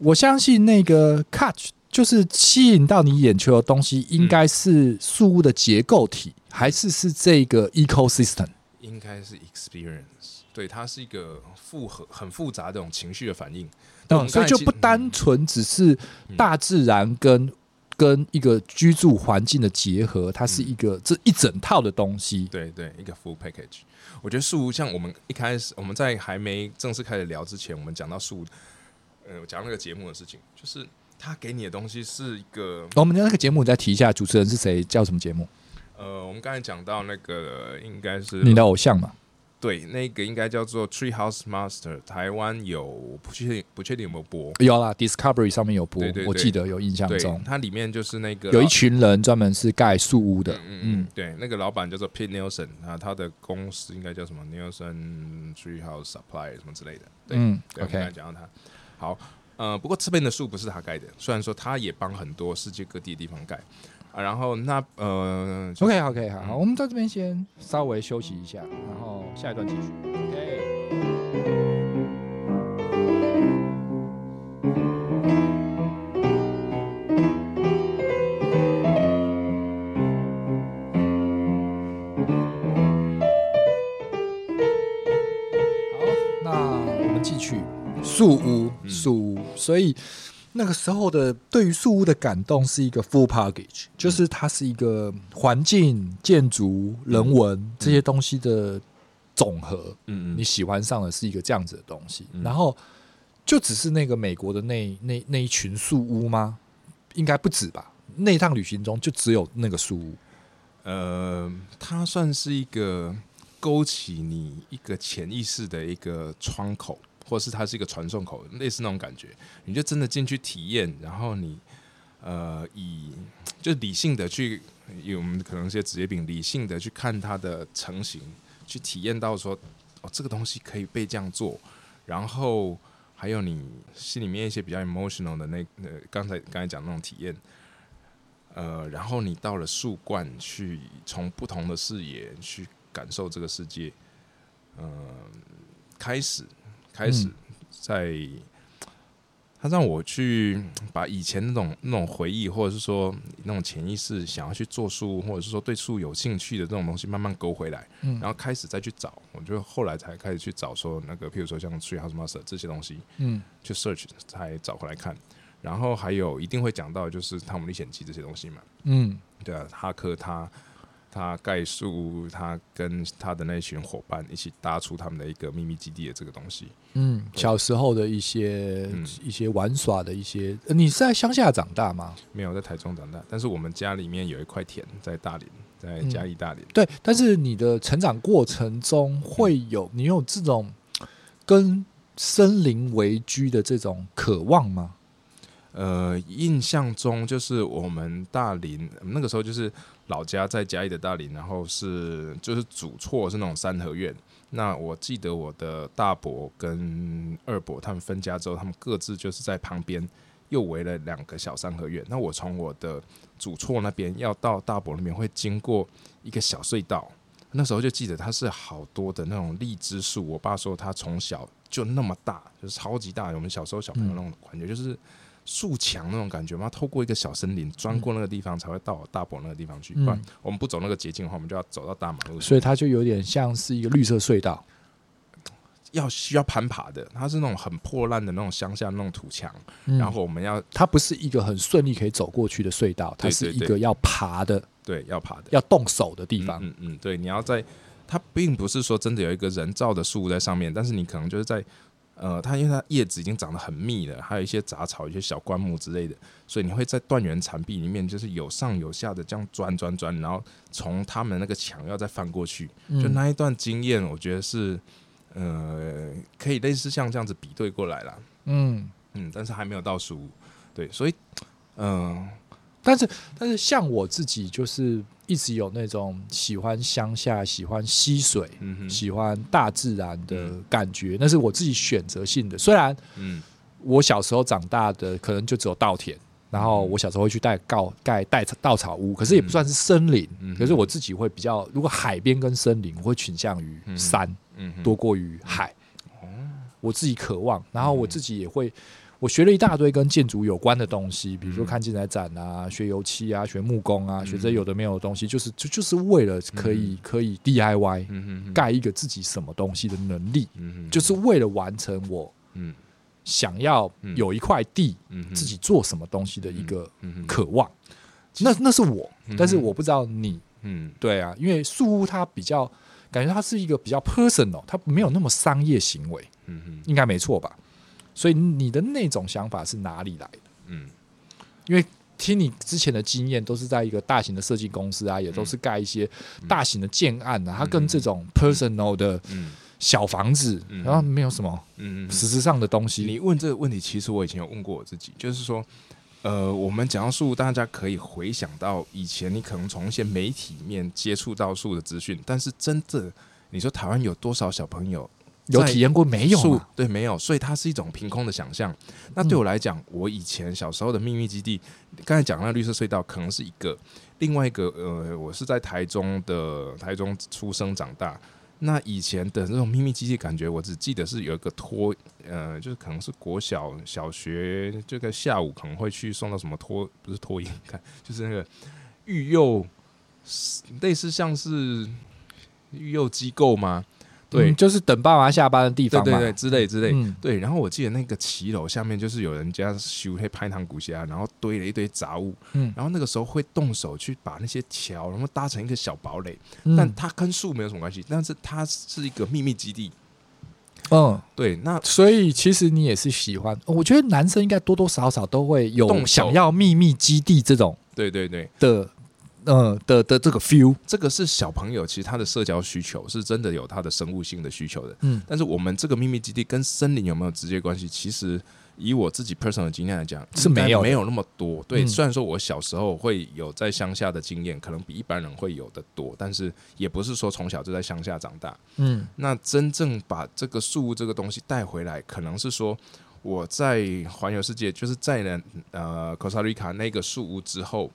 我相信那个 Catch。就是吸引到你眼球的东西，应该是树屋的结构体，嗯、还是是这个 ecosystem？应该是 experience。对，它是一个复合、很复杂的这种情绪的反应。嗯，所以就不单纯只是大自然跟、嗯、跟一个居住环境的结合，它是一个、嗯、这一整套的东西。对对，一个 full package。我觉得树屋像我们一开始我们在还没正式开始聊之前，我们讲到树，呃，讲那个节目的事情，就是。他给你的东西是一个，我们的那个节目再提一下，主持人是谁？叫什么节目？呃，我们刚才讲到那个应该是你的偶像嘛？对，那个应该叫做 Tree House Master。台湾有不确定，不确定有没有播？有啦，Discovery 上面有播，对对对，我记得有印象中。它里面就是那个有一群人专门是盖树屋的，嗯嗯，对，那个老板叫做 Pete Nelson 啊，他的公司应该叫什么 Nelson Tree House Supply 什么之类的。对嗯对，OK，讲到他，好。呃，不过这边的树不是他盖的，虽然说他也帮很多世界各地的地方盖啊。然后那呃，OK OK 好，好，我们在这边先稍微休息一下，然后下一段继续。OK。树屋。树屋，所以那个时候的对于树屋的感动是一个 full package，就是它是一个环境、建筑、人文这些东西的总和。嗯嗯，你喜欢上的是一个这样子的东西，然后就只是那个美国的那那那一群树屋吗？应该不止吧？那一趟旅行中就只有那个树屋。呃，它算是一个勾起你一个潜意识的一个窗口。或是它是一个传送口，类似那种感觉，你就真的进去体验，然后你呃以就理性的去，有我们可能一些职业病，理性的去看它的成型，去体验到说哦这个东西可以被这样做，然后还有你心里面一些比较 emotional 的那呃刚才刚才讲那种体验，呃然后你到了树冠去从不同的视野去感受这个世界，嗯、开始。开始在，他让我去把以前那种那种回忆，或者是说那种潜意识想要去做书，或者是说对书有兴趣的这种东西，慢慢勾回来，然后开始再去找。我就后来才开始去找说那个，譬如说像 Tree House Master 这些东西，嗯，去 search 才找回来看。然后还有一定会讲到就是《汤姆历险记》这些东西嘛，嗯，对啊，哈克他。他概述，他跟他的那群伙伴一起搭出他们的一个秘密基地的这个东西。嗯，小时候的一些、嗯、一些玩耍的一些。你是在乡下长大吗？没有，在台中长大。但是我们家里面有一块田在大林，在嘉义大林、嗯。对，但是你的成长过程中会有、嗯、你有这种跟森林为居的这种渴望吗？呃，印象中就是我们大林那个时候就是。老家在嘉义的大林，然后是就是主厝是那种三合院。那我记得我的大伯跟二伯他们分家之后，他们各自就是在旁边又围了两个小三合院。那我从我的主厝那边要到大伯那边，会经过一个小隧道。那时候就记得它是好多的那种荔枝树。我爸说他从小就那么大，就是超级大。我们小时候小朋友那种感觉就是。树墙那种感觉吗？透过一个小森林，钻过那个地方，才会到大伯那个地方去。不然我们不走那个捷径的话，我们就要走到大马路。所以它就有点像是一个绿色隧道。要需要攀爬的，它是那种很破烂的那种乡下那种土墙，嗯然后我们要它不是一个很顺利可以走过去的隧道，它对对对是一个要爬的、对要爬的要动手的地方。嗯嗯，对，你要在它并不是说真的有一个人造的树在上面，但是你可能就是在呃，它因为它叶子已经长得很密了，还有一些杂草、一些小灌木之类的，所以你会在断垣残壁里面就是有上有下的这样钻钻钻，然后从他们那个墙要再翻过去，就那一段经验，我觉得是呃，可以类似像这样子比对过来啦。嗯，嗯，但是还没有到十五，对，所以嗯。呃但是但是像我自己就是一直有那种喜欢乡下、喜欢溪水、嗯喜欢大自然的感觉，那是我自己选择性的。虽然嗯我小时候长大的可能就只有稻田，然后我小时候会去盖稻盖带稻草屋，可是也不算是森林。嗯可是我自己会比较，如果海边跟森林，我会倾向于山嗯多过于海。哦我自己渴望，然后我自己也会。我学了一大堆跟建筑有关的东西，比如说看建材展啊，学油漆啊，学木工啊，学这有的没有的东西，就是就就是为了可以可以 DIY 盖一个自己什么东西的能力，就是为了完成我想要有一块地自己做什么东西的一个渴望。那那是我，但是我不知道你，嗯，对啊，因为树屋它比较感觉它是一个比较 personal，它没有那么商业行为，嗯，应该没错吧？所以你的那种想法是哪里来的？嗯，因为听你之前的经验，都是在一个大型的设计公司啊，也都是盖一些大型的建案啊，它跟这种 personal 的小房子，然后没有什么嗯实质上的东西。你问这个问题，其实我以前有问过我自己，就是说，呃，我们讲到树，大家可以回想到以前你可能从一些媒体面接触到树的资讯，但是真的，你说台湾有多少小朋友？有体验过没有？对，没有，所以它是一种凭空的想象。那对我来讲，我以前小时候的秘密基地，刚才讲那个绿色隧道，可能是一个；另外一个，呃，我是在台中的台中出生长大。那以前的那种秘密基地，感觉我只记得是有一个托，呃，就是可能是国小小学这个下午可能会去送到什么托，不是托婴，看就是那个育幼，类似像是育幼机构吗？对、嗯，就是等爸妈下班的地方嘛，对对对，之类之类。嗯、对，然后我记得那个骑楼下面就是有人家修黑拍糖古虾，然后堆了一堆杂物。嗯，然后那个时候会动手去把那些桥，然后搭成一个小堡垒。嗯、但它跟树没有什么关系，但是它是一个秘密基地。嗯，对，那所以其实你也是喜欢。我觉得男生应该多多少少都会有想要秘密基地这种。对对对的。嗯的的这个 feel，这个是小朋友其实他的社交需求是真的有他的生物性的需求的。嗯，但是我们这个秘密基地跟森林有没有直接关系？其实以我自己 personal 的经验来讲，是没有没有那么多。对，虽然说我小时候会有在乡下的经验，可能比一般人会有的多，但是也不是说从小就在乡下长大。嗯，那真正把这个树屋这个东西带回来，可能是说我在环游世界，就是在了呃 Costa Rica 那个树屋之后。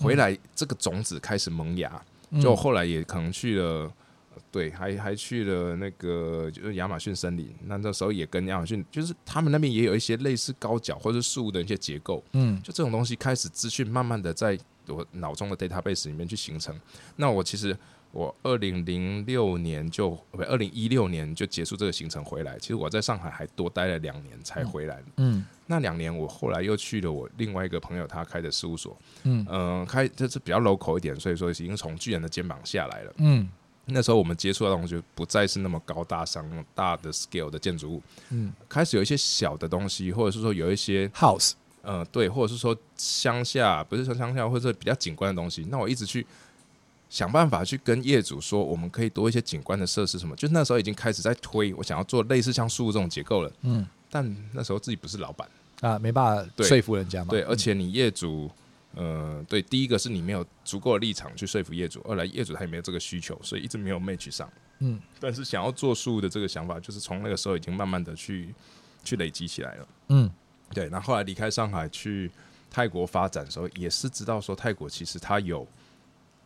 回来，这个种子开始萌芽，就后来也可能去了，对，还还去了那个就是亚马逊森林。那那时候也跟亚马逊，就是他们那边也有一些类似高脚或者树的一些结构，嗯，就这种东西开始资讯慢慢的在我脑中的 database 里面去形成。那我其实我二零零六年就不，二零一六年就结束这个行程回来。其实我在上海还多待了两年才回来，嗯。那两年，我后来又去了我另外一个朋友他开的事务所，嗯，呃，开就是比较 local 一点，所以说已经从巨人的肩膀下来了，嗯，那时候我们接触到的东西就不再是那么高大上、那么大的 scale 的建筑物，嗯，开始有一些小的东西，或者是说有一些 house，呃，对，或者是说乡下，不是说乡下，或者是比较景观的东西，那我一直去想办法去跟业主说，我们可以多一些景观的设施什么，就那时候已经开始在推，我想要做类似像树这种结构了，嗯，但那时候自己不是老板。啊，没办法说服人家嘛。对，而且你业主，呃，对，第一个是你没有足够的立场去说服业主，二来业主他也没有这个需求，所以一直没有 match 上。嗯，但是想要做树的这个想法，就是从那个时候已经慢慢的去去累积起来了。嗯，对。那后来离开上海去泰国发展的时候，也是知道说泰国其实它有，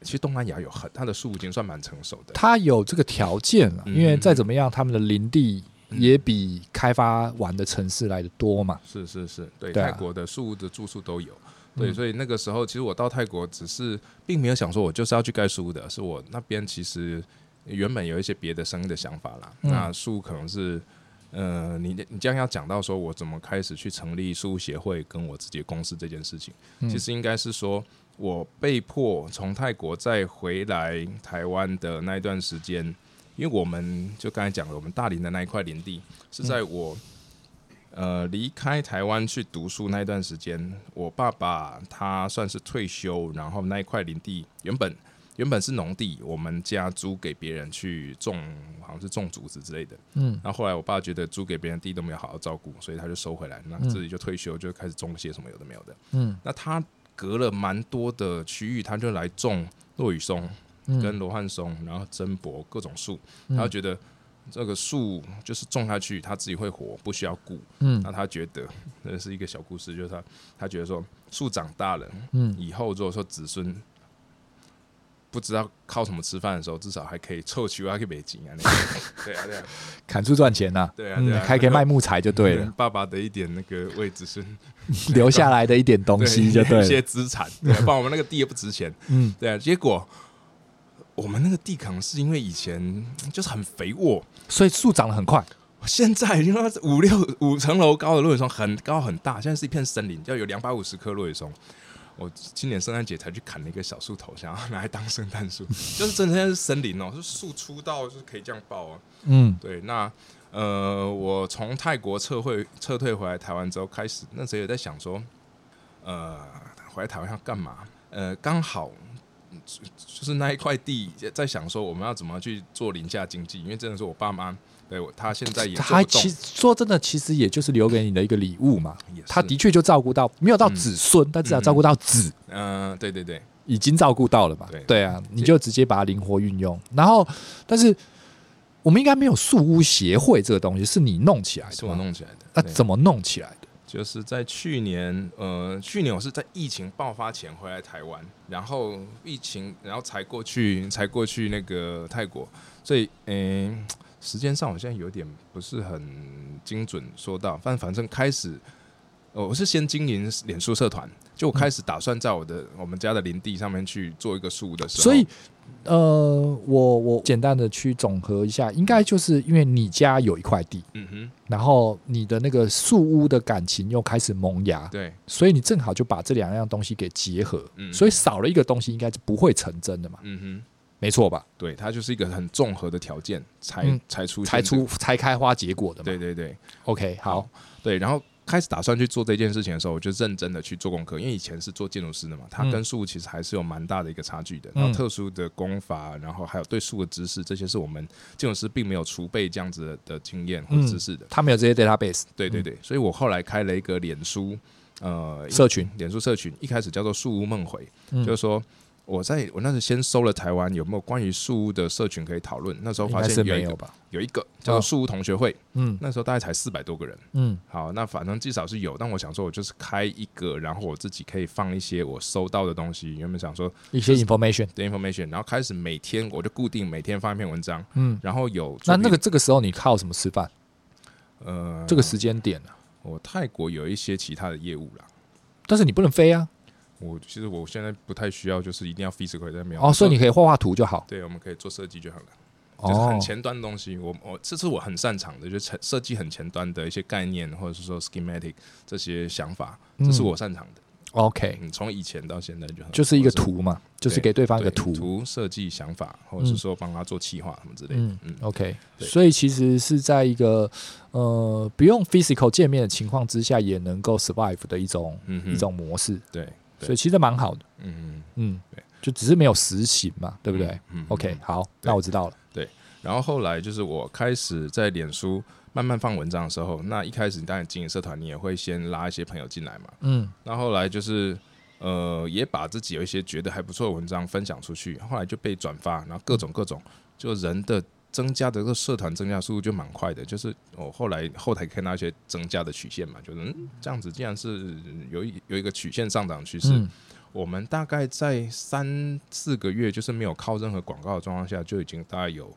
其实东南亚有很它的树已经算蛮成熟的，它有这个条件了，因为再怎么样，他们的林地。也比开发完的城市来的多嘛？是是是，对，对啊、泰国的树屋的住宿都有，对，嗯、所以那个时候其实我到泰国只是并没有想说我就是要去盖树屋的，是我那边其实原本有一些别的生意的想法啦。嗯、那树可能是，呃，你你将要讲到说我怎么开始去成立书协会跟我自己的公司这件事情，嗯、其实应该是说我被迫从泰国再回来台湾的那一段时间。因为我们就刚才讲了，我们大林的那一块林地是在我呃离开台湾去读书那一段时间，我爸爸他算是退休，然后那一块林地原本原本是农地，我们家租给别人去种，好像是种竹子之类的。嗯，然后后来我爸觉得租给别人地都没有好好照顾，所以他就收回来，那自己就退休，就开始种些什么有的没有的。嗯，那他隔了蛮多的区域，他就来种落羽松。跟罗汉松，然后针柏各种树，他觉得这个树就是种下去，他自己会活，不需要顾。嗯，那他觉得那是一个小故事，就是他他觉得说树长大了，嗯，以后如果说子孙不知道靠什么吃饭的时候，至少还可以凑齐，还可以北京啊。对啊，对啊，砍树赚钱呐。对啊，对啊，还可以卖木材就对了。爸爸的一点那个为子孙 留下来的一点东西就对了，一些资产，不然我们那个地也不值钱。嗯，对啊，结果。我们那个地可能是因为以前 就是很肥沃，所以树长得很快。现在因为五六五层楼高的落叶松很高很大，现在是一片森林，要有两百五十棵落叶松。我今年圣诞节才去砍了一个小树头，想要拿来当圣诞树，就是真的现在是森林哦，是树粗到就是可以这样抱啊。嗯，对。那呃，我从泰国撤回撤退回来台湾之后，开始那时候也在想说，呃，回来台湾要干嘛？呃，刚好。就是那一块地，在想说我们要怎么去做林下经济，因为真的是我爸妈对我，他现在也他其实说真的，其实也就是留给你的一个礼物嘛。他的确就照顾到没有到子孙，但至少照顾到子。嗯，对对对，已经照顾到了嘛。对啊，你就直接把它灵活运用。然后，但是我们应该没有树屋协会这个东西，是你弄起来的，是我弄起来的。那怎么弄起来的？就是在去年，呃，去年我是在疫情爆发前回来台湾，然后疫情，然后才过去，才过去那个泰国，所以，嗯、欸，时间上我现在有点不是很精准说到，但反正开始，呃，我是先经营脸书社团，就我开始打算在我的我们家的林地上面去做一个树的时候，所以。呃，我我简单的去总和一下，应该就是因为你家有一块地，嗯哼，然后你的那个树屋的感情又开始萌芽，对，所以你正好就把这两样东西给结合，嗯，所以少了一个东西，应该是不会成真的嘛，嗯哼，没错吧？对，它就是一个很综合的条件才才出才出才开花结果的嘛，对对对，OK，好，对，然后。开始打算去做这件事情的时候，我就认真的去做功课，因为以前是做建筑师的嘛，它跟树其实还是有蛮大的一个差距的。然后特殊的功法，然后还有对树的知识，这些是我们建筑师并没有储备这样子的的经验或知识的。他没有这些 database。对对对，所以我后来开了一个脸书呃社群，脸书社群一开始叫做树屋梦回，就是说。我在我那时先搜了台湾有没有关于树屋的社群可以讨论，那时候发现有一个有一个叫做树屋同学会，嗯，那时候大概才四百多个人，嗯，好，那反正至少是有，但我想说，我就是开一个，然后我自己可以放一些我收到的东西，原本想说一些 information 的 information，然后开始每天我就固定每天发一篇文章，嗯，然后有那那个这个时候你靠什么吃饭？呃，这个时间点呢，我泰国有一些其他的业务啦，但是你不能飞啊。我其实我现在不太需要，就是一定要 physical 在描。哦，所以你可以画画图就好。对，我们可以做设计就好了，就是很前端的东西。我我这是我很擅长的，就是设计很前端的一些概念，或者是说 schematic 这些想法，这是我擅长的。OK，你从以前到现在就就是一个图嘛，就是给对方一个图图设计想法，或者是说帮他做企划什么之类的。嗯，OK，所以其实是在一个呃不用 physical 界面的情况之下，也能够 survive 的一种一种模式。对。所以其实蛮好的，嗯嗯嗯，对，就只是没有实行嘛，对不对？嗯，OK，好，那我知道了。对，然后后来就是我开始在脸书慢慢放文章的时候，那一开始你当然经营社团，你也会先拉一些朋友进来嘛，嗯，那后来就是呃，也把自己有一些觉得还不错的文章分享出去，后来就被转发，然后各种各种，就人的。增加的这个社团增加速度就蛮快的，就是我后来后台看到一些增加的曲线嘛，就是嗯这样子，既然是有一有一个曲线上涨趋势，嗯、我们大概在三四个月，就是没有靠任何广告的状况下，就已经大概有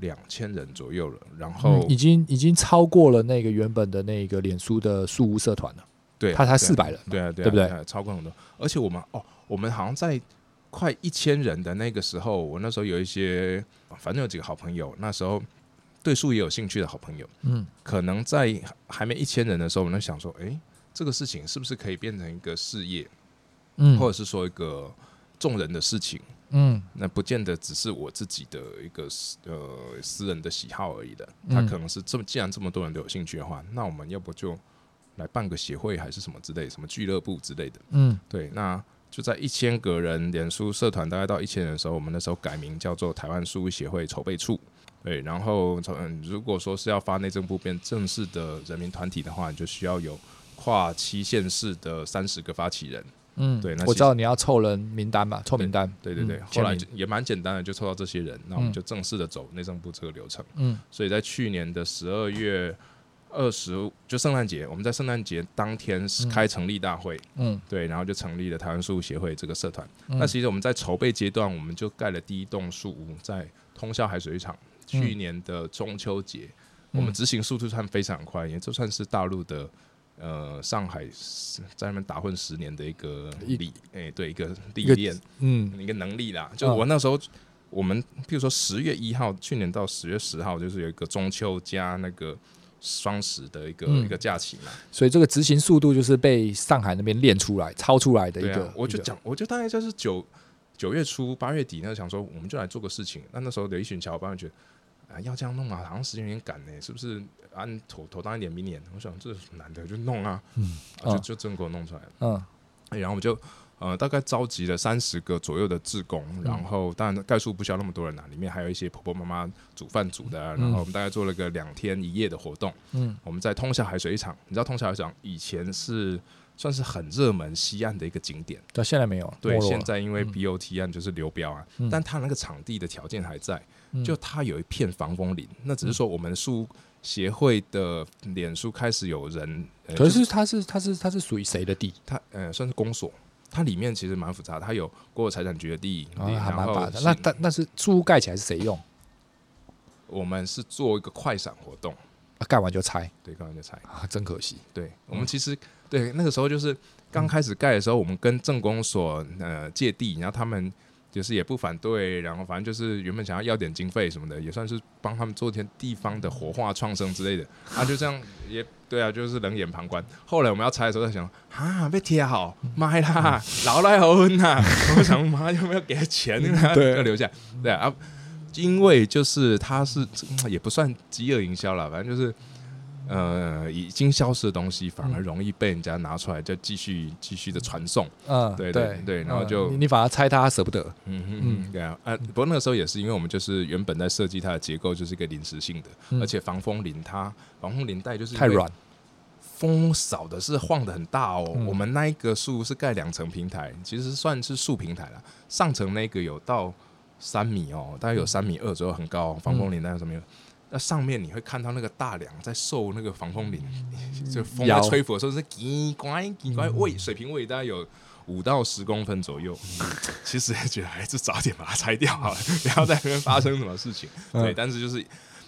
两千人左右了。然后、嗯、已经已经超过了那个原本的那个脸书的树屋社团了。对，他才四百人，对啊，对，啊对，啊对不对？超过很多。而且我们哦，我们好像在快一千人的那个时候，我那时候有一些，反正有几个好朋友，那时候对数也有兴趣的好朋友，嗯，可能在还没一千人的时候，我们想说，哎，这个事情是不是可以变成一个事业，嗯，或者是说一个众人的事情，嗯，那不见得只是我自己的一个呃私人的喜好而已的，他可能是这么，既然这么多人都有兴趣的话，那我们要不就来办个协会还是什么之类，什么俱乐部之类的，嗯，对，那。就在一千个人脸书社团大概到一千人的时候，我们那时候改名叫做台湾树屋协会筹备处。对，然后从如果说是要发内政部变正式的人民团体的话，你就需要有跨期县市的三十个发起人。嗯，对，那我知道你要凑人名单嘛，凑名单。对对对，嗯、后来也蛮简单的，就凑到这些人，那我们就正式的走内政部这个流程。嗯，所以在去年的十二月。二十就圣诞节，我们在圣诞节当天开成立大会，嗯，对，然后就成立了台湾树屋协会这个社团。嗯、那其实我们在筹备阶段，我们就盖了第一栋树屋，在通霄海水浴场。去年的中秋节，嗯、我们执行速度算非常快，也就算是大陆的呃上海在那边打混十年的一个历，哎一，对，一个历练，嗯，一个能力啦。就我那时候，我们譬如说十月一号，去年到十月十号，就是有一个中秋加那个。双十的一个、嗯、一个假期嘛，所以这个执行速度就是被上海那边练出来、超出来的一个。啊、我就讲，我就大概就是九九月初、八月底那想说，我们就来做个事情。那那时候有一群小伙伴觉得，啊，要这样弄啊，好像时间有点赶呢，是不是？按妥妥当一点，明年。我想这是难的，就弄啊，嗯，啊、就就真给我弄出来了，嗯，然后我们就。呃，大概召集了三十个左右的志工，然后当然概述不需要那么多人呐、啊，里面还有一些婆婆妈妈煮饭煮的、啊，然后我们大概做了个两天一夜的活动。嗯，我们在通霄海水浴场，你知道通霄海水浴场以前是算是很热门西岸的一个景点，到现在没有。对，现在因为 BOT 案就是流标啊，嗯、但它那个场地的条件还在，就它有一片防风林，那只是说我们树协会的脸书开始有人，可是他是他是他是属于谁的地？他呃算是公所。它里面其实蛮复杂，它有国有财产局的地，还蛮大的。那但那是租屋盖起来是谁用？我们是做一个快闪活动，盖完就拆。对，盖完就拆啊，真可惜。对，我们其实对那个时候就是刚开始盖的时候，我们跟政工所呃借地，然后他们。就是也不反对，然后反正就是原本想要要点经费什么的，也算是帮他们做一点地方的活化创生之类的。啊，就这样也对啊，就是冷眼旁观。后来我们要拆的时候，在想啊，被贴好卖啦，老来好呐。我想妈有没有给他钱？对，要留下。对啊，因为就是他是 也不算饥饿营销了，反正就是。呃，已经消失的东西反而容易被人家拿出来，再继续继续的传送。嗯，对对对，然后就你反而拆它舍不得。嗯嗯嗯，对啊。呃，不过那个时候也是因为我们就是原本在设计它的结构就是一个临时性的，而且防风林它防风林带就是太软，风扫的是晃的很大哦。我们那一个树是盖两层平台，其实算是树平台了。上层那个有到三米哦，大概有三米二左右，很高。防风林带有什么？那上面你会看到那个大梁在受那个防风林，就风在吹拂的时候是叽呱叽呱位水平位大概有五到十公分左右。其实也觉得还是早点把它拆掉好了，不要在那边发生什么事情。对，但是就是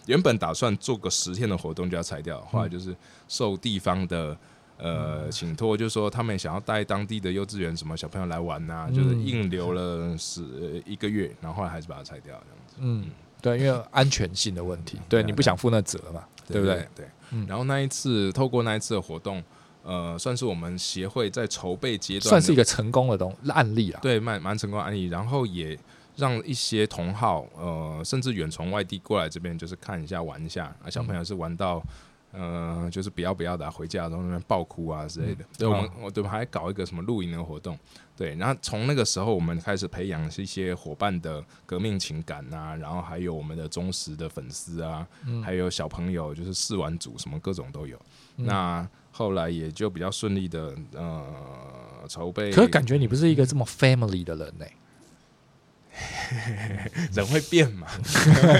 原本打算做个十天的活动就要拆掉，后来就是受地方的呃请托，就是说他们想要带当地的幼稚园什么小朋友来玩呐、啊，就是硬留了十一个月，然后后来还是把它拆掉这样子。嗯。对，因为安全性的问题，对，你不想负那责嘛，对不对？对，然后那一次，透过那一次的活动，呃，算是我们协会在筹备阶段，算是一个成功的东案例了。对，蛮蛮成功案例，然后也让一些同好，呃，甚至远从外地过来这边，就是看一下、玩一下，啊，小朋友是玩到。呃，就是不要不要的，回家然后那边爆哭啊之类的。对，我们我对吧？还搞一个什么露营的活动，对。然后从那个时候，我们开始培养一些伙伴的革命情感啊，然后还有我们的忠实的粉丝啊，还有小朋友就是试玩组什么各种都有。那后来也就比较顺利的呃筹备。可是感觉你不是一个这么 family 的人呢？人会变嘛？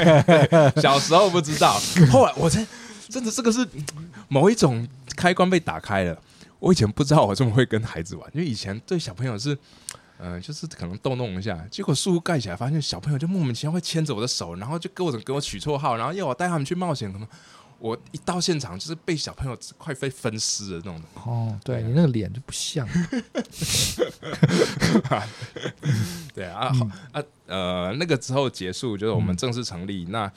小时候不知道，后来我才。真的，这个是 某一种开关被打开了。我以前不知道我这么会跟孩子玩，因为以前对小朋友是，嗯、呃，就是可能逗弄一下。结果树屋盖起来，发现小朋友就莫名其妙会牵着我的手，然后就各种给我取绰号，然后要我带他们去冒险。可能我一到现场，就是被小朋友快被分尸的那种。哦，对，你那个脸就不像。对啊，嗯、啊呃，那个之后结束，就是我们正式成立。嗯、那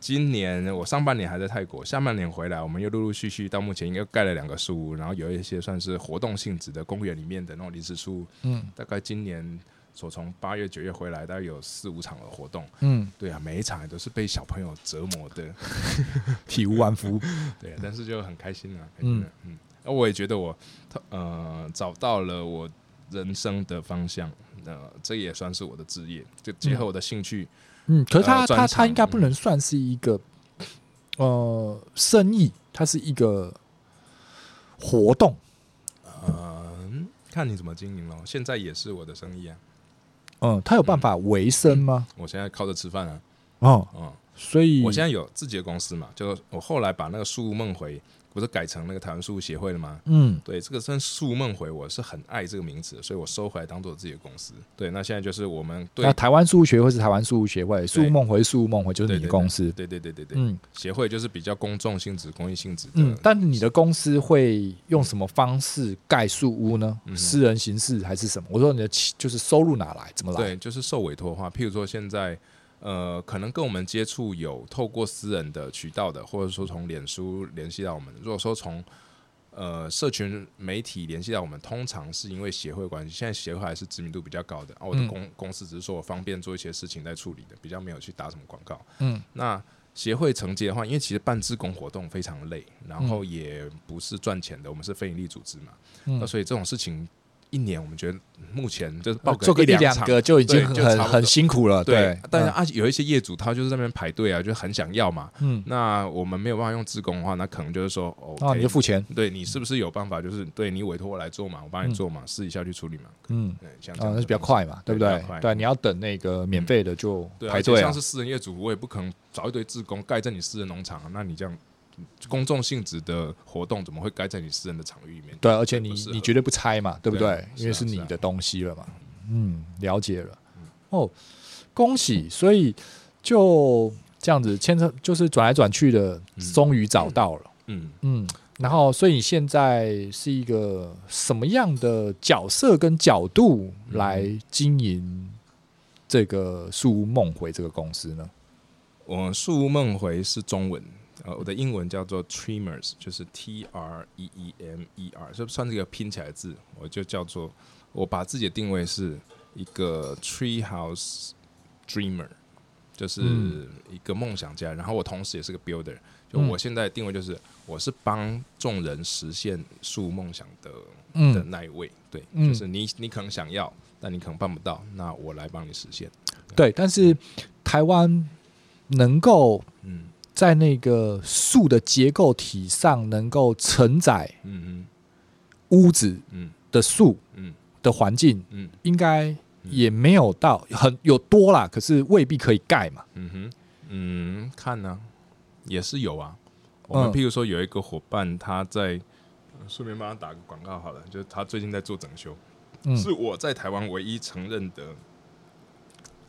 今年我上半年还在泰国，下半年回来，我们又陆陆续续到目前应该盖了两个书屋，然后有一些算是活动性质的公园里面的那种临时书屋。嗯，大概今年。所从八月九月回来，大概有四五场的活动。嗯，对啊，每一场都是被小朋友折磨的 体无完肤。对，但是就很开心啊。嗯嗯，那我也觉得我呃找到了我人生的方向。那这也算是我的职业，就结合我的兴趣。嗯，可是他他他应该不能算是一个呃生意，它是一个活动。嗯，看你怎么经营咯。现在也是我的生意啊。嗯，他有办法维生吗？我现在靠着吃饭啊。哦，嗯，所以我现在有自己的公司嘛，就我后来把那个树屋梦回不是改成那个台湾树屋协会了吗？嗯，对，这个算树梦回，我是很爱这个名字，所以我收回来当做自己的公司。对，那现在就是我们对，那台湾树屋协会是台湾树屋协会，树梦回树梦回就是你的公司。对对对对对，嗯，协会就是比较公众性质、公益性质。嗯，但你的公司会用什么方式盖树屋呢？私人形式还是什么？我说你的就是收入哪来？怎么来？对，就是受委托的话，譬如说现在。呃，可能跟我们接触有透过私人的渠道的，或者说从脸书联系到我们。如果说从呃社群媒体联系到我们，通常是因为协会关系。现在协会还是知名度比较高的，啊，我的公公司只是说我方便做一些事情在处理的，比较没有去打什么广告。嗯，那协会承接的话，因为其实办志工活动非常累，然后也不是赚钱的，我们是非营利组织嘛，那所以这种事情。一年，我们觉得目前就是报个做个一两个就已经很很辛苦了。对，但是啊，有一些业主他就是在那边排队啊，就很想要嘛。嗯，那我们没有办法用自工的话，那可能就是说，哦，你就付钱。对，你是不是有办法？就是对你委托我来做嘛，我帮你做嘛，试一下去处理嘛。嗯，对，像这样那是比较快嘛，对不对？对，你要等那个免费的就排队。像是私人业主，我也不可能找一堆自工盖在你私人农场，那你这样。公众性质的活动怎么会该在你私人的场域里面？对，而且你你绝对不拆嘛，对不对？因为是你的东西了嘛。嗯，了解了。哦，恭喜！所以就这样子牵扯，就是转来转去的，终于找到了。嗯嗯。然后，所以你现在是一个什么样的角色跟角度来经营这个树屋梦回这个公司呢？我树屋梦回是中文。呃，我的英文叫做 Treemers，就是 T R E E M E R，是不是算是一个拼起来的字？我就叫做，我把自己的定位是一个 Tree House Dreamer，就是一个梦想家。然后我同时也是个 Builder，就我现在定位就是我是帮众人实现树梦想的的那一位。对，就是你你可能想要，但你可能办不到，那我来帮你实现。对，但是台湾能够嗯。在那个树的结构体上，能够承载嗯屋子嗯的树的环境，嗯应该也没有到很有多啦，可是未必可以盖嘛。嗯哼，嗯，看呢，也是有啊。我们譬如说有一个伙伴，他在顺便帮他打个广告好了，就是他最近在做整修，是我在台湾唯一承认的。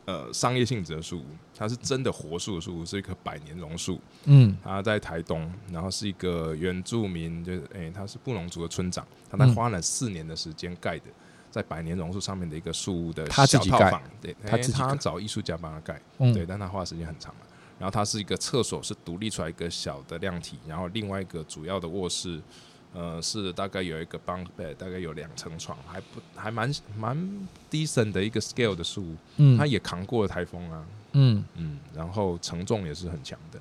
呃，商业性质的树屋，它是真的活树的树屋，是一棵百年榕树。嗯，它在台东，然后是一个原住民，就是哎、欸，他是布农族的村长，他在花了四年的时间盖的，在百年榕树上面的一个树屋的小套房。对，他自己他找艺术家帮他盖，嗯、对，但他花的时间很长了。然后它是一个厕所，是独立出来一个小的量体，然后另外一个主要的卧室。呃，是大概有一个 bunk bed，大概有两层床，还不还蛮蛮 decent 的一个 scale 的树，嗯，它也扛过了台风啊，嗯。嗯，然后承重也是很强的，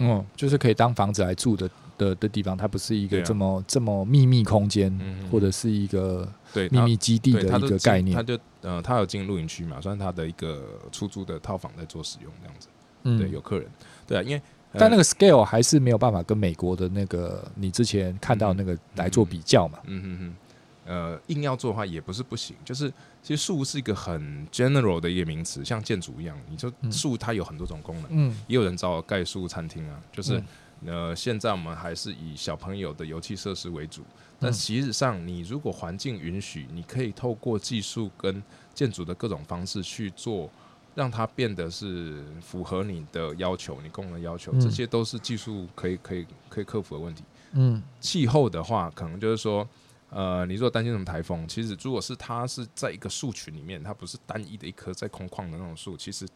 嗯，就是可以当房子来住的的的地方，它不是一个这么、啊、这么秘密空间，或者是一个对秘密基地的一个概念，它就呃，它有进露营区嘛，算是它的一个出租的套房在做使用这样子，嗯，对，有客人，对啊，因为。但那个 scale 还是没有办法跟美国的那个你之前看到那个来做比较嘛？嗯嗯嗯。呃，硬要做的话也不是不行，就是其实树是一个很 general 的一个名词，像建筑一样，你说树它有很多种功能。嗯。也有人找我盖树餐厅啊，就是呃，现在我们还是以小朋友的游戏设施为主，但其实上你如果环境允许，你可以透过技术跟建筑的各种方式去做。让它变得是符合你的要求，你功能要求，这些都是技术可以可以可以克服的问题。嗯，气候的话，可能就是说，呃，你如果担心什么台风，其实如果是它是在一个树群里面，它不是单一的一棵在空旷的那种树，其实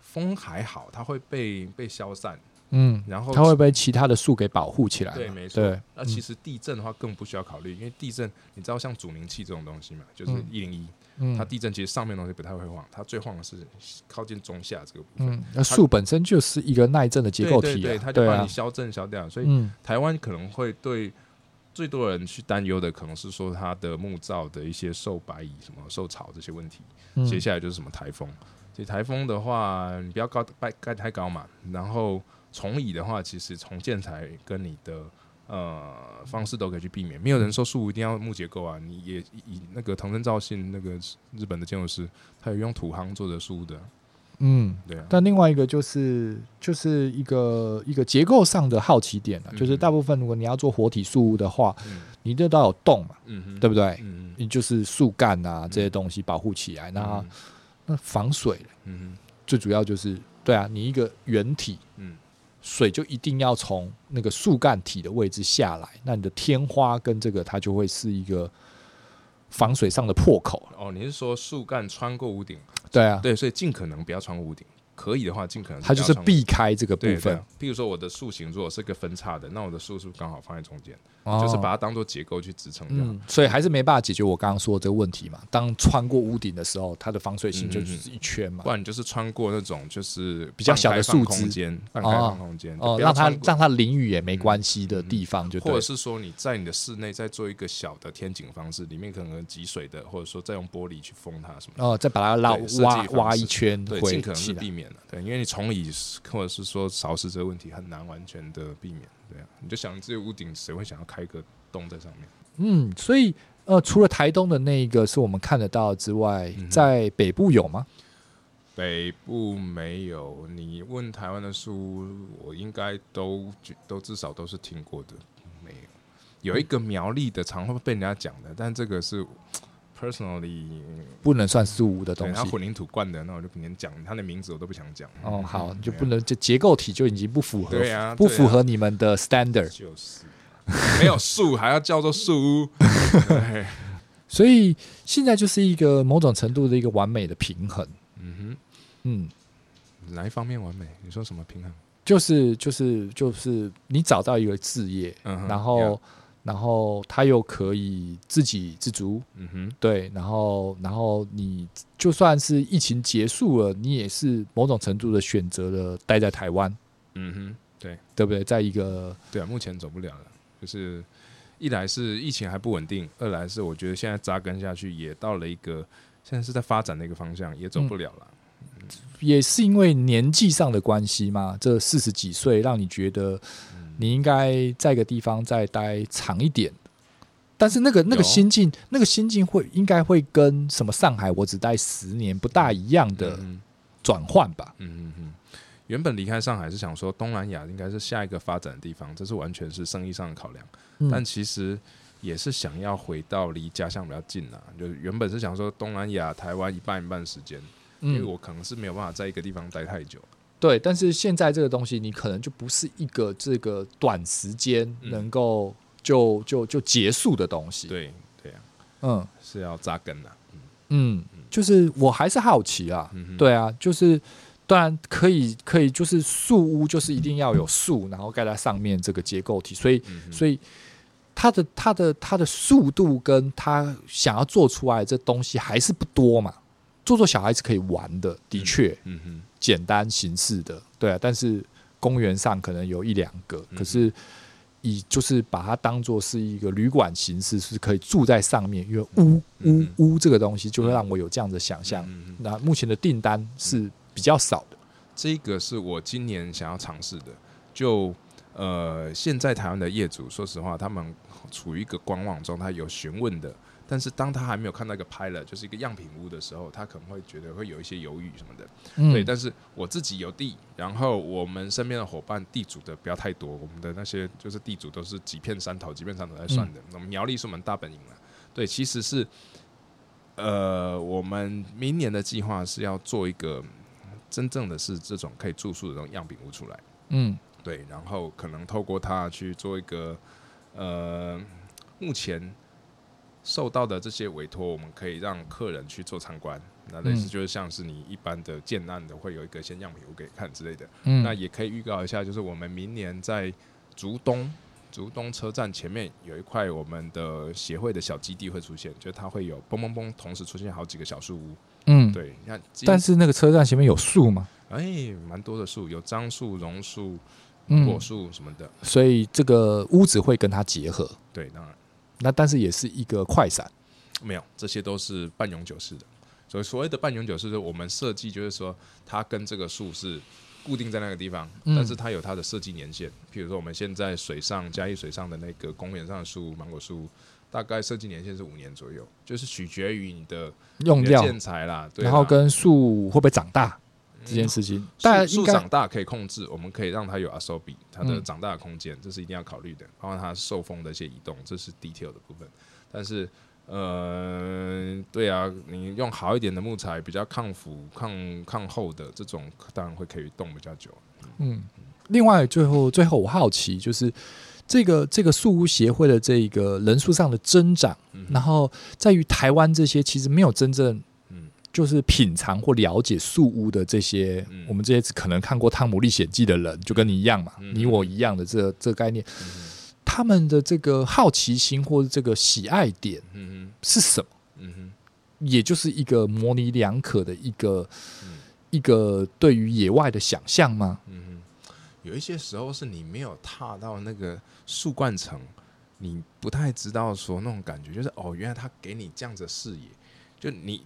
风还好，它会被被消散。嗯，然后它会被其他的树给保护起来。对，没错。那其实地震的话更不需要考虑，因为地震你知道像阻尼器这种东西嘛，就是一零一，它地震其实上面的东西不太会晃，它最晃的是靠近中下这个部分。嗯，那树本身就是一个耐震的结构体，对，它就把你消震消掉。所以台湾可能会对最多人去担忧的，可能是说它的木造的一些受白蚁、什么受潮这些问题。接下来就是什么台风，其实台风的话，你不要高盖盖太高嘛，然后。虫蚁的话，其实从建材跟你的呃方式都可以去避免。没有人说树一定要木结构啊，你也以那个藤森照信那个日本的建筑师，他有用土夯做的树的。嗯，对啊。但另外一个就是就是一个一个结构上的好奇点了，就是大部分如果你要做活体树屋的话，你这都有洞嘛，嗯，对不对？嗯，你就是树干啊这些东西保护起来，那那防水，嗯，最主要就是对啊，你一个圆体，嗯。水就一定要从那个树干体的位置下来，那你的天花跟这个它就会是一个防水上的破口。哦，你是说树干穿过屋顶？对啊，对，所以尽可能不要穿过屋顶。可以的话，尽可能它就是避开这个部分。譬如说，我的树形如果是个分叉的，那我的树是不是刚好放在中间？哦、就是把它当做结构去支撑这样。嗯，所以还是没办法解决我刚刚说的这个问题嘛。当穿过屋顶的时候，它的防水性就只是一圈嘛。不然你就是穿过那种就是比较小的树空间，半开放空间哦，让它让它淋雨也没关系的地方就对，或者是说你在你的室内再做一个小的天井方式，里面可能积水的，或者说再用玻璃去封它什么。哦，再把它拉挖挖一圈，对，尽可能是避免了。对，因为你从以或者是说潮湿这个问题很难完全的避免。对啊，你就想这个屋顶谁会想要开个？洞在上面，嗯，所以呃，除了台东的那一个是我们看得到之外，嗯、在北部有吗？北部没有。你问台湾的书，我应该都都至少都是听过的。没有，有一个苗栗的，常会被人家讲的，但这个是 personally 不能算树屋的东西。它混凝土灌的，那我就不能讲它的名字，我都不想讲。哦，好，嗯、就不能就结构体就已经不符合，对啊，不符合你们的 standard，就是。没有树 还要叫做树屋，所以现在就是一个某种程度的一个完美的平衡。嗯哼，嗯，哪一方面完美？你说什么平衡？就是就是就是你找到一个置业，嗯、然后.然后他又可以自给自足。嗯哼，对，然后然后你就算是疫情结束了，你也是某种程度的选择了待在台湾。嗯哼，对，对不对？在一个对啊，目前走不了了。就是一来是疫情还不稳定，二来是我觉得现在扎根下去也到了一个现在是在发展的一个方向，也走不了了。嗯、也是因为年纪上的关系吗？这四十几岁让你觉得你应该在一个地方再待长一点，但是那个那个心境，那个心境会应该会跟什么上海我只待十年不大一样的转换吧？嗯嗯嗯。原本离开上海是想说东南亚应该是下一个发展的地方，这是完全是生意上的考量。嗯、但其实也是想要回到离家乡比较近啊。就原本是想说东南亚、台湾一半一半时间，嗯、因为我可能是没有办法在一个地方待太久。对，但是现在这个东西你可能就不是一个这个短时间能够就就就结束的东西。对对呀，嗯，是要扎根的。嗯，就是我还是好奇啊。嗯、哼对啊，就是。当然可以，可以就是树屋，就是一定要有树，然后盖在上面这个结构体。所以，嗯、所以它的它的它的速度跟它想要做出来的这东西还是不多嘛。做做小孩子可以玩的，的确，嗯哼，简单形式的，对啊。但是公园上可能有一两个，嗯、可是以就是把它当做是一个旅馆形式，是可以住在上面，因为屋屋屋这个东西就会让我有这样的想象。嗯、那目前的订单是。比较少的，这个是我今年想要尝试的。就呃，现在台湾的业主，说实话，他们处于一个观望状态有询问的。但是当他还没有看到一个 pilot，就是一个样品屋的时候，他可能会觉得会有一些犹豫什么的。嗯、对，但是我自己有地，然后我们身边的伙伴地主的不要太多，我们的那些就是地主都是几片山头几片山头来算的。嗯、我们苗栗是我们大本营了。对，其实是呃，我们明年的计划是要做一个。真正的是这种可以住宿的这种样品屋出来，嗯，对，然后可能透过它去做一个，呃，目前受到的这些委托，我们可以让客人去做参观。那类似就是像是你一般的建案的，会有一个先样品屋给看之类的。嗯，那也可以预告一下，就是我们明年在竹东竹东车站前面有一块我们的协会的小基地会出现，就它会有嘣嘣嘣同时出现好几个小树屋。嗯，对，那，但是那个车站前面有树吗？哎，蛮多的树，有樟树、榕树、果树什么的，所以这个屋子会跟它结合。对，当然，那但是也是一个快闪，没有，这些都是半永久式的。所以所谓的半永久式，是我们设计就是说，它跟这个树是固定在那个地方，但是它有它的设计年限。譬如说，我们现在水上嘉义水上的那个公园上的树，芒果树。大概设计年限是五年左右，就是取决于你的用料建材啦，然后跟树会不会长大这件事情。但树长大可以控制，我们可以让它有 asobi 它的长大的空间，这是一定要考虑的。包括它受风的一些移动，这是 detail 的部分。但是，呃，对啊，你用好一点的木材，比较抗腐、抗抗厚的这种，当然会可以动比较久。嗯，另外，最后最后我好奇就是。这个这个树屋协会的这个人数上的增长，嗯、然后在于台湾这些其实没有真正，就是品尝或了解树屋的这些，嗯、我们这些可能看过《汤姆历险记》的人，就跟你一样嘛，嗯、你我一样的这个、这个概念，嗯、他们的这个好奇心或者这个喜爱点，是什么？嗯嗯、也就是一个模棱两可的一个、嗯、一个对于野外的想象吗？嗯有一些时候是你没有踏到那个树冠层，你不太知道说那种感觉，就是哦，原来他给你这样子的视野，就你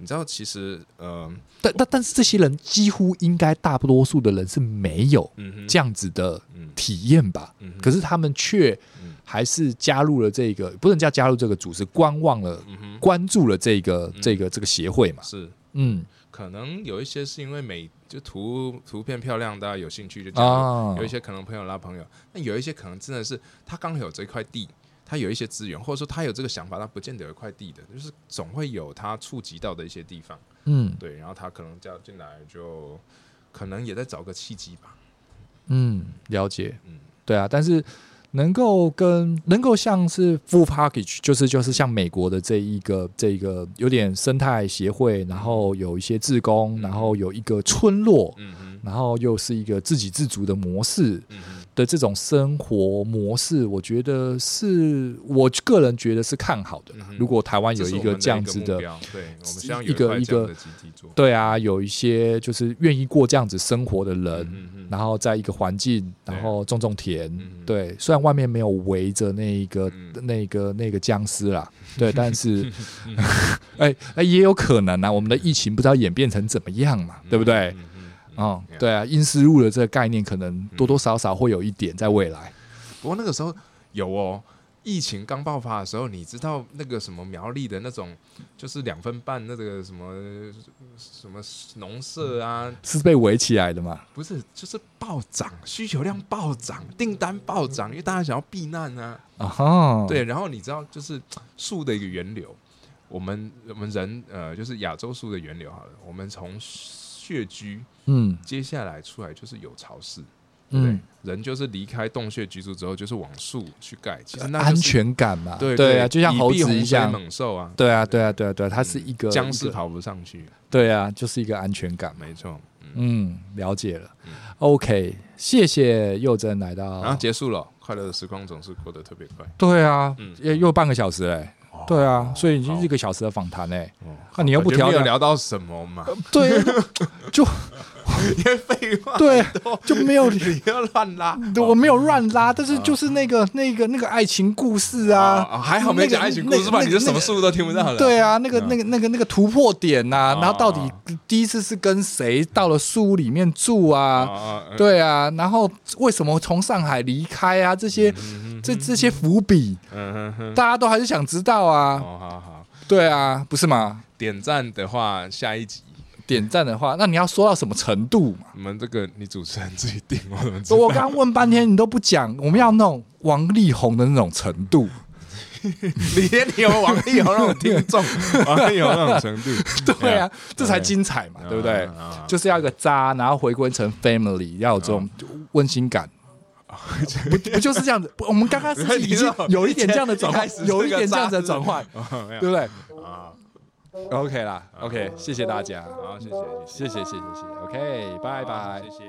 你知道其实呃，但但但是这些人几乎应该大多数的人是没有这样子的体验吧？嗯嗯、可是他们却还是加入了这个，不能叫加入这个组织，观望了，嗯关注了这个这个这个协会嘛？是，嗯。可能有一些是因为美就图图片漂亮，大家有兴趣就加入。哦、有一些可能朋友拉朋友，那有一些可能真的是他刚好有这块地，他有一些资源，或者说他有这个想法，他不见得有一块地的，就是总会有他触及到的一些地方。嗯，对，然后他可能加进来，就可能也在找个契机吧。嗯，了解。嗯，对啊，但是。能够跟能够像是 full package，就是就是像美国的这一个这一个有点生态协会，然后有一些志工，然后有一个村落，嗯然后又是一个自给自足的模式。的这种生活模式，我觉得是我个人觉得是看好的。如果台湾有一个这样子的，对我们像，一个一个，对啊，有一些就是愿意过这样子生活的人，然后在一个环境，然后种种田，对，虽然外面没有围着那一个那个那个僵尸啦，对，但是，哎哎，也有可能啊，我们的疫情不知道演变成怎么样嘛，对不对？哦，对啊，因私入的这个概念可能多多少少会有一点在未来。不过那个时候有哦，疫情刚爆发的时候，你知道那个什么苗栗的那种，就是两分半那个什么什么农舍啊，是被围起来的吗？不是，就是暴涨，需求量暴涨，订单暴涨，因为大家想要避难啊。啊哈，对，然后你知道，就是树的一个源流，我们我们人呃，就是亚洲树的源流好了，我们从。穴居，嗯，接下来出来就是有巢氏，嗯，人就是离开洞穴居住之后，就是往树去盖，其实那安全感嘛，对对啊，就像猴子一样，猛兽啊，对啊对。啊对啊对啊，它是一个僵尸跑不上去，对啊，就是一个安全感，没错，嗯，了解了，OK，谢谢佑真来到，然后结束了，快乐的时光总是过得特别快，对啊，又又半个小时嘞。对啊，所以已经一个小时的访谈嘞，那你又不聊聊到什么嘛？对，就因为废话，对，就没有你要乱拉，我没有乱拉，但是就是那个那个那个爱情故事啊，还好没讲爱情故事吧？你就什么书都听不到了。对啊，那个那个那个那个突破点呐，然后到底第一次是跟谁到了树屋里面住啊？对啊，然后为什么从上海离开啊？这些。这这些伏笔，大家都还是想知道啊。好，好好，对啊，不是吗？点赞的话，下一集点赞的话，那你要说到什么程度嘛？你们这个你主持人自己定，我怎么知道？我刚刚问半天，你都不讲，我们要那种王力宏的那种程度。你 连你有王力宏那种听众，王力宏那种程度，对啊，这才精彩嘛，对不对？就是要一个渣，然后回归成 family，要有这种温馨感。不不就是这样子？我们刚刚是已经有一点这样的转换，有一点这样子的转换，对不对？OK 啦，OK，谢谢大家，好，谢谢，谢谢，谢谢，谢谢，OK，拜拜，谢谢。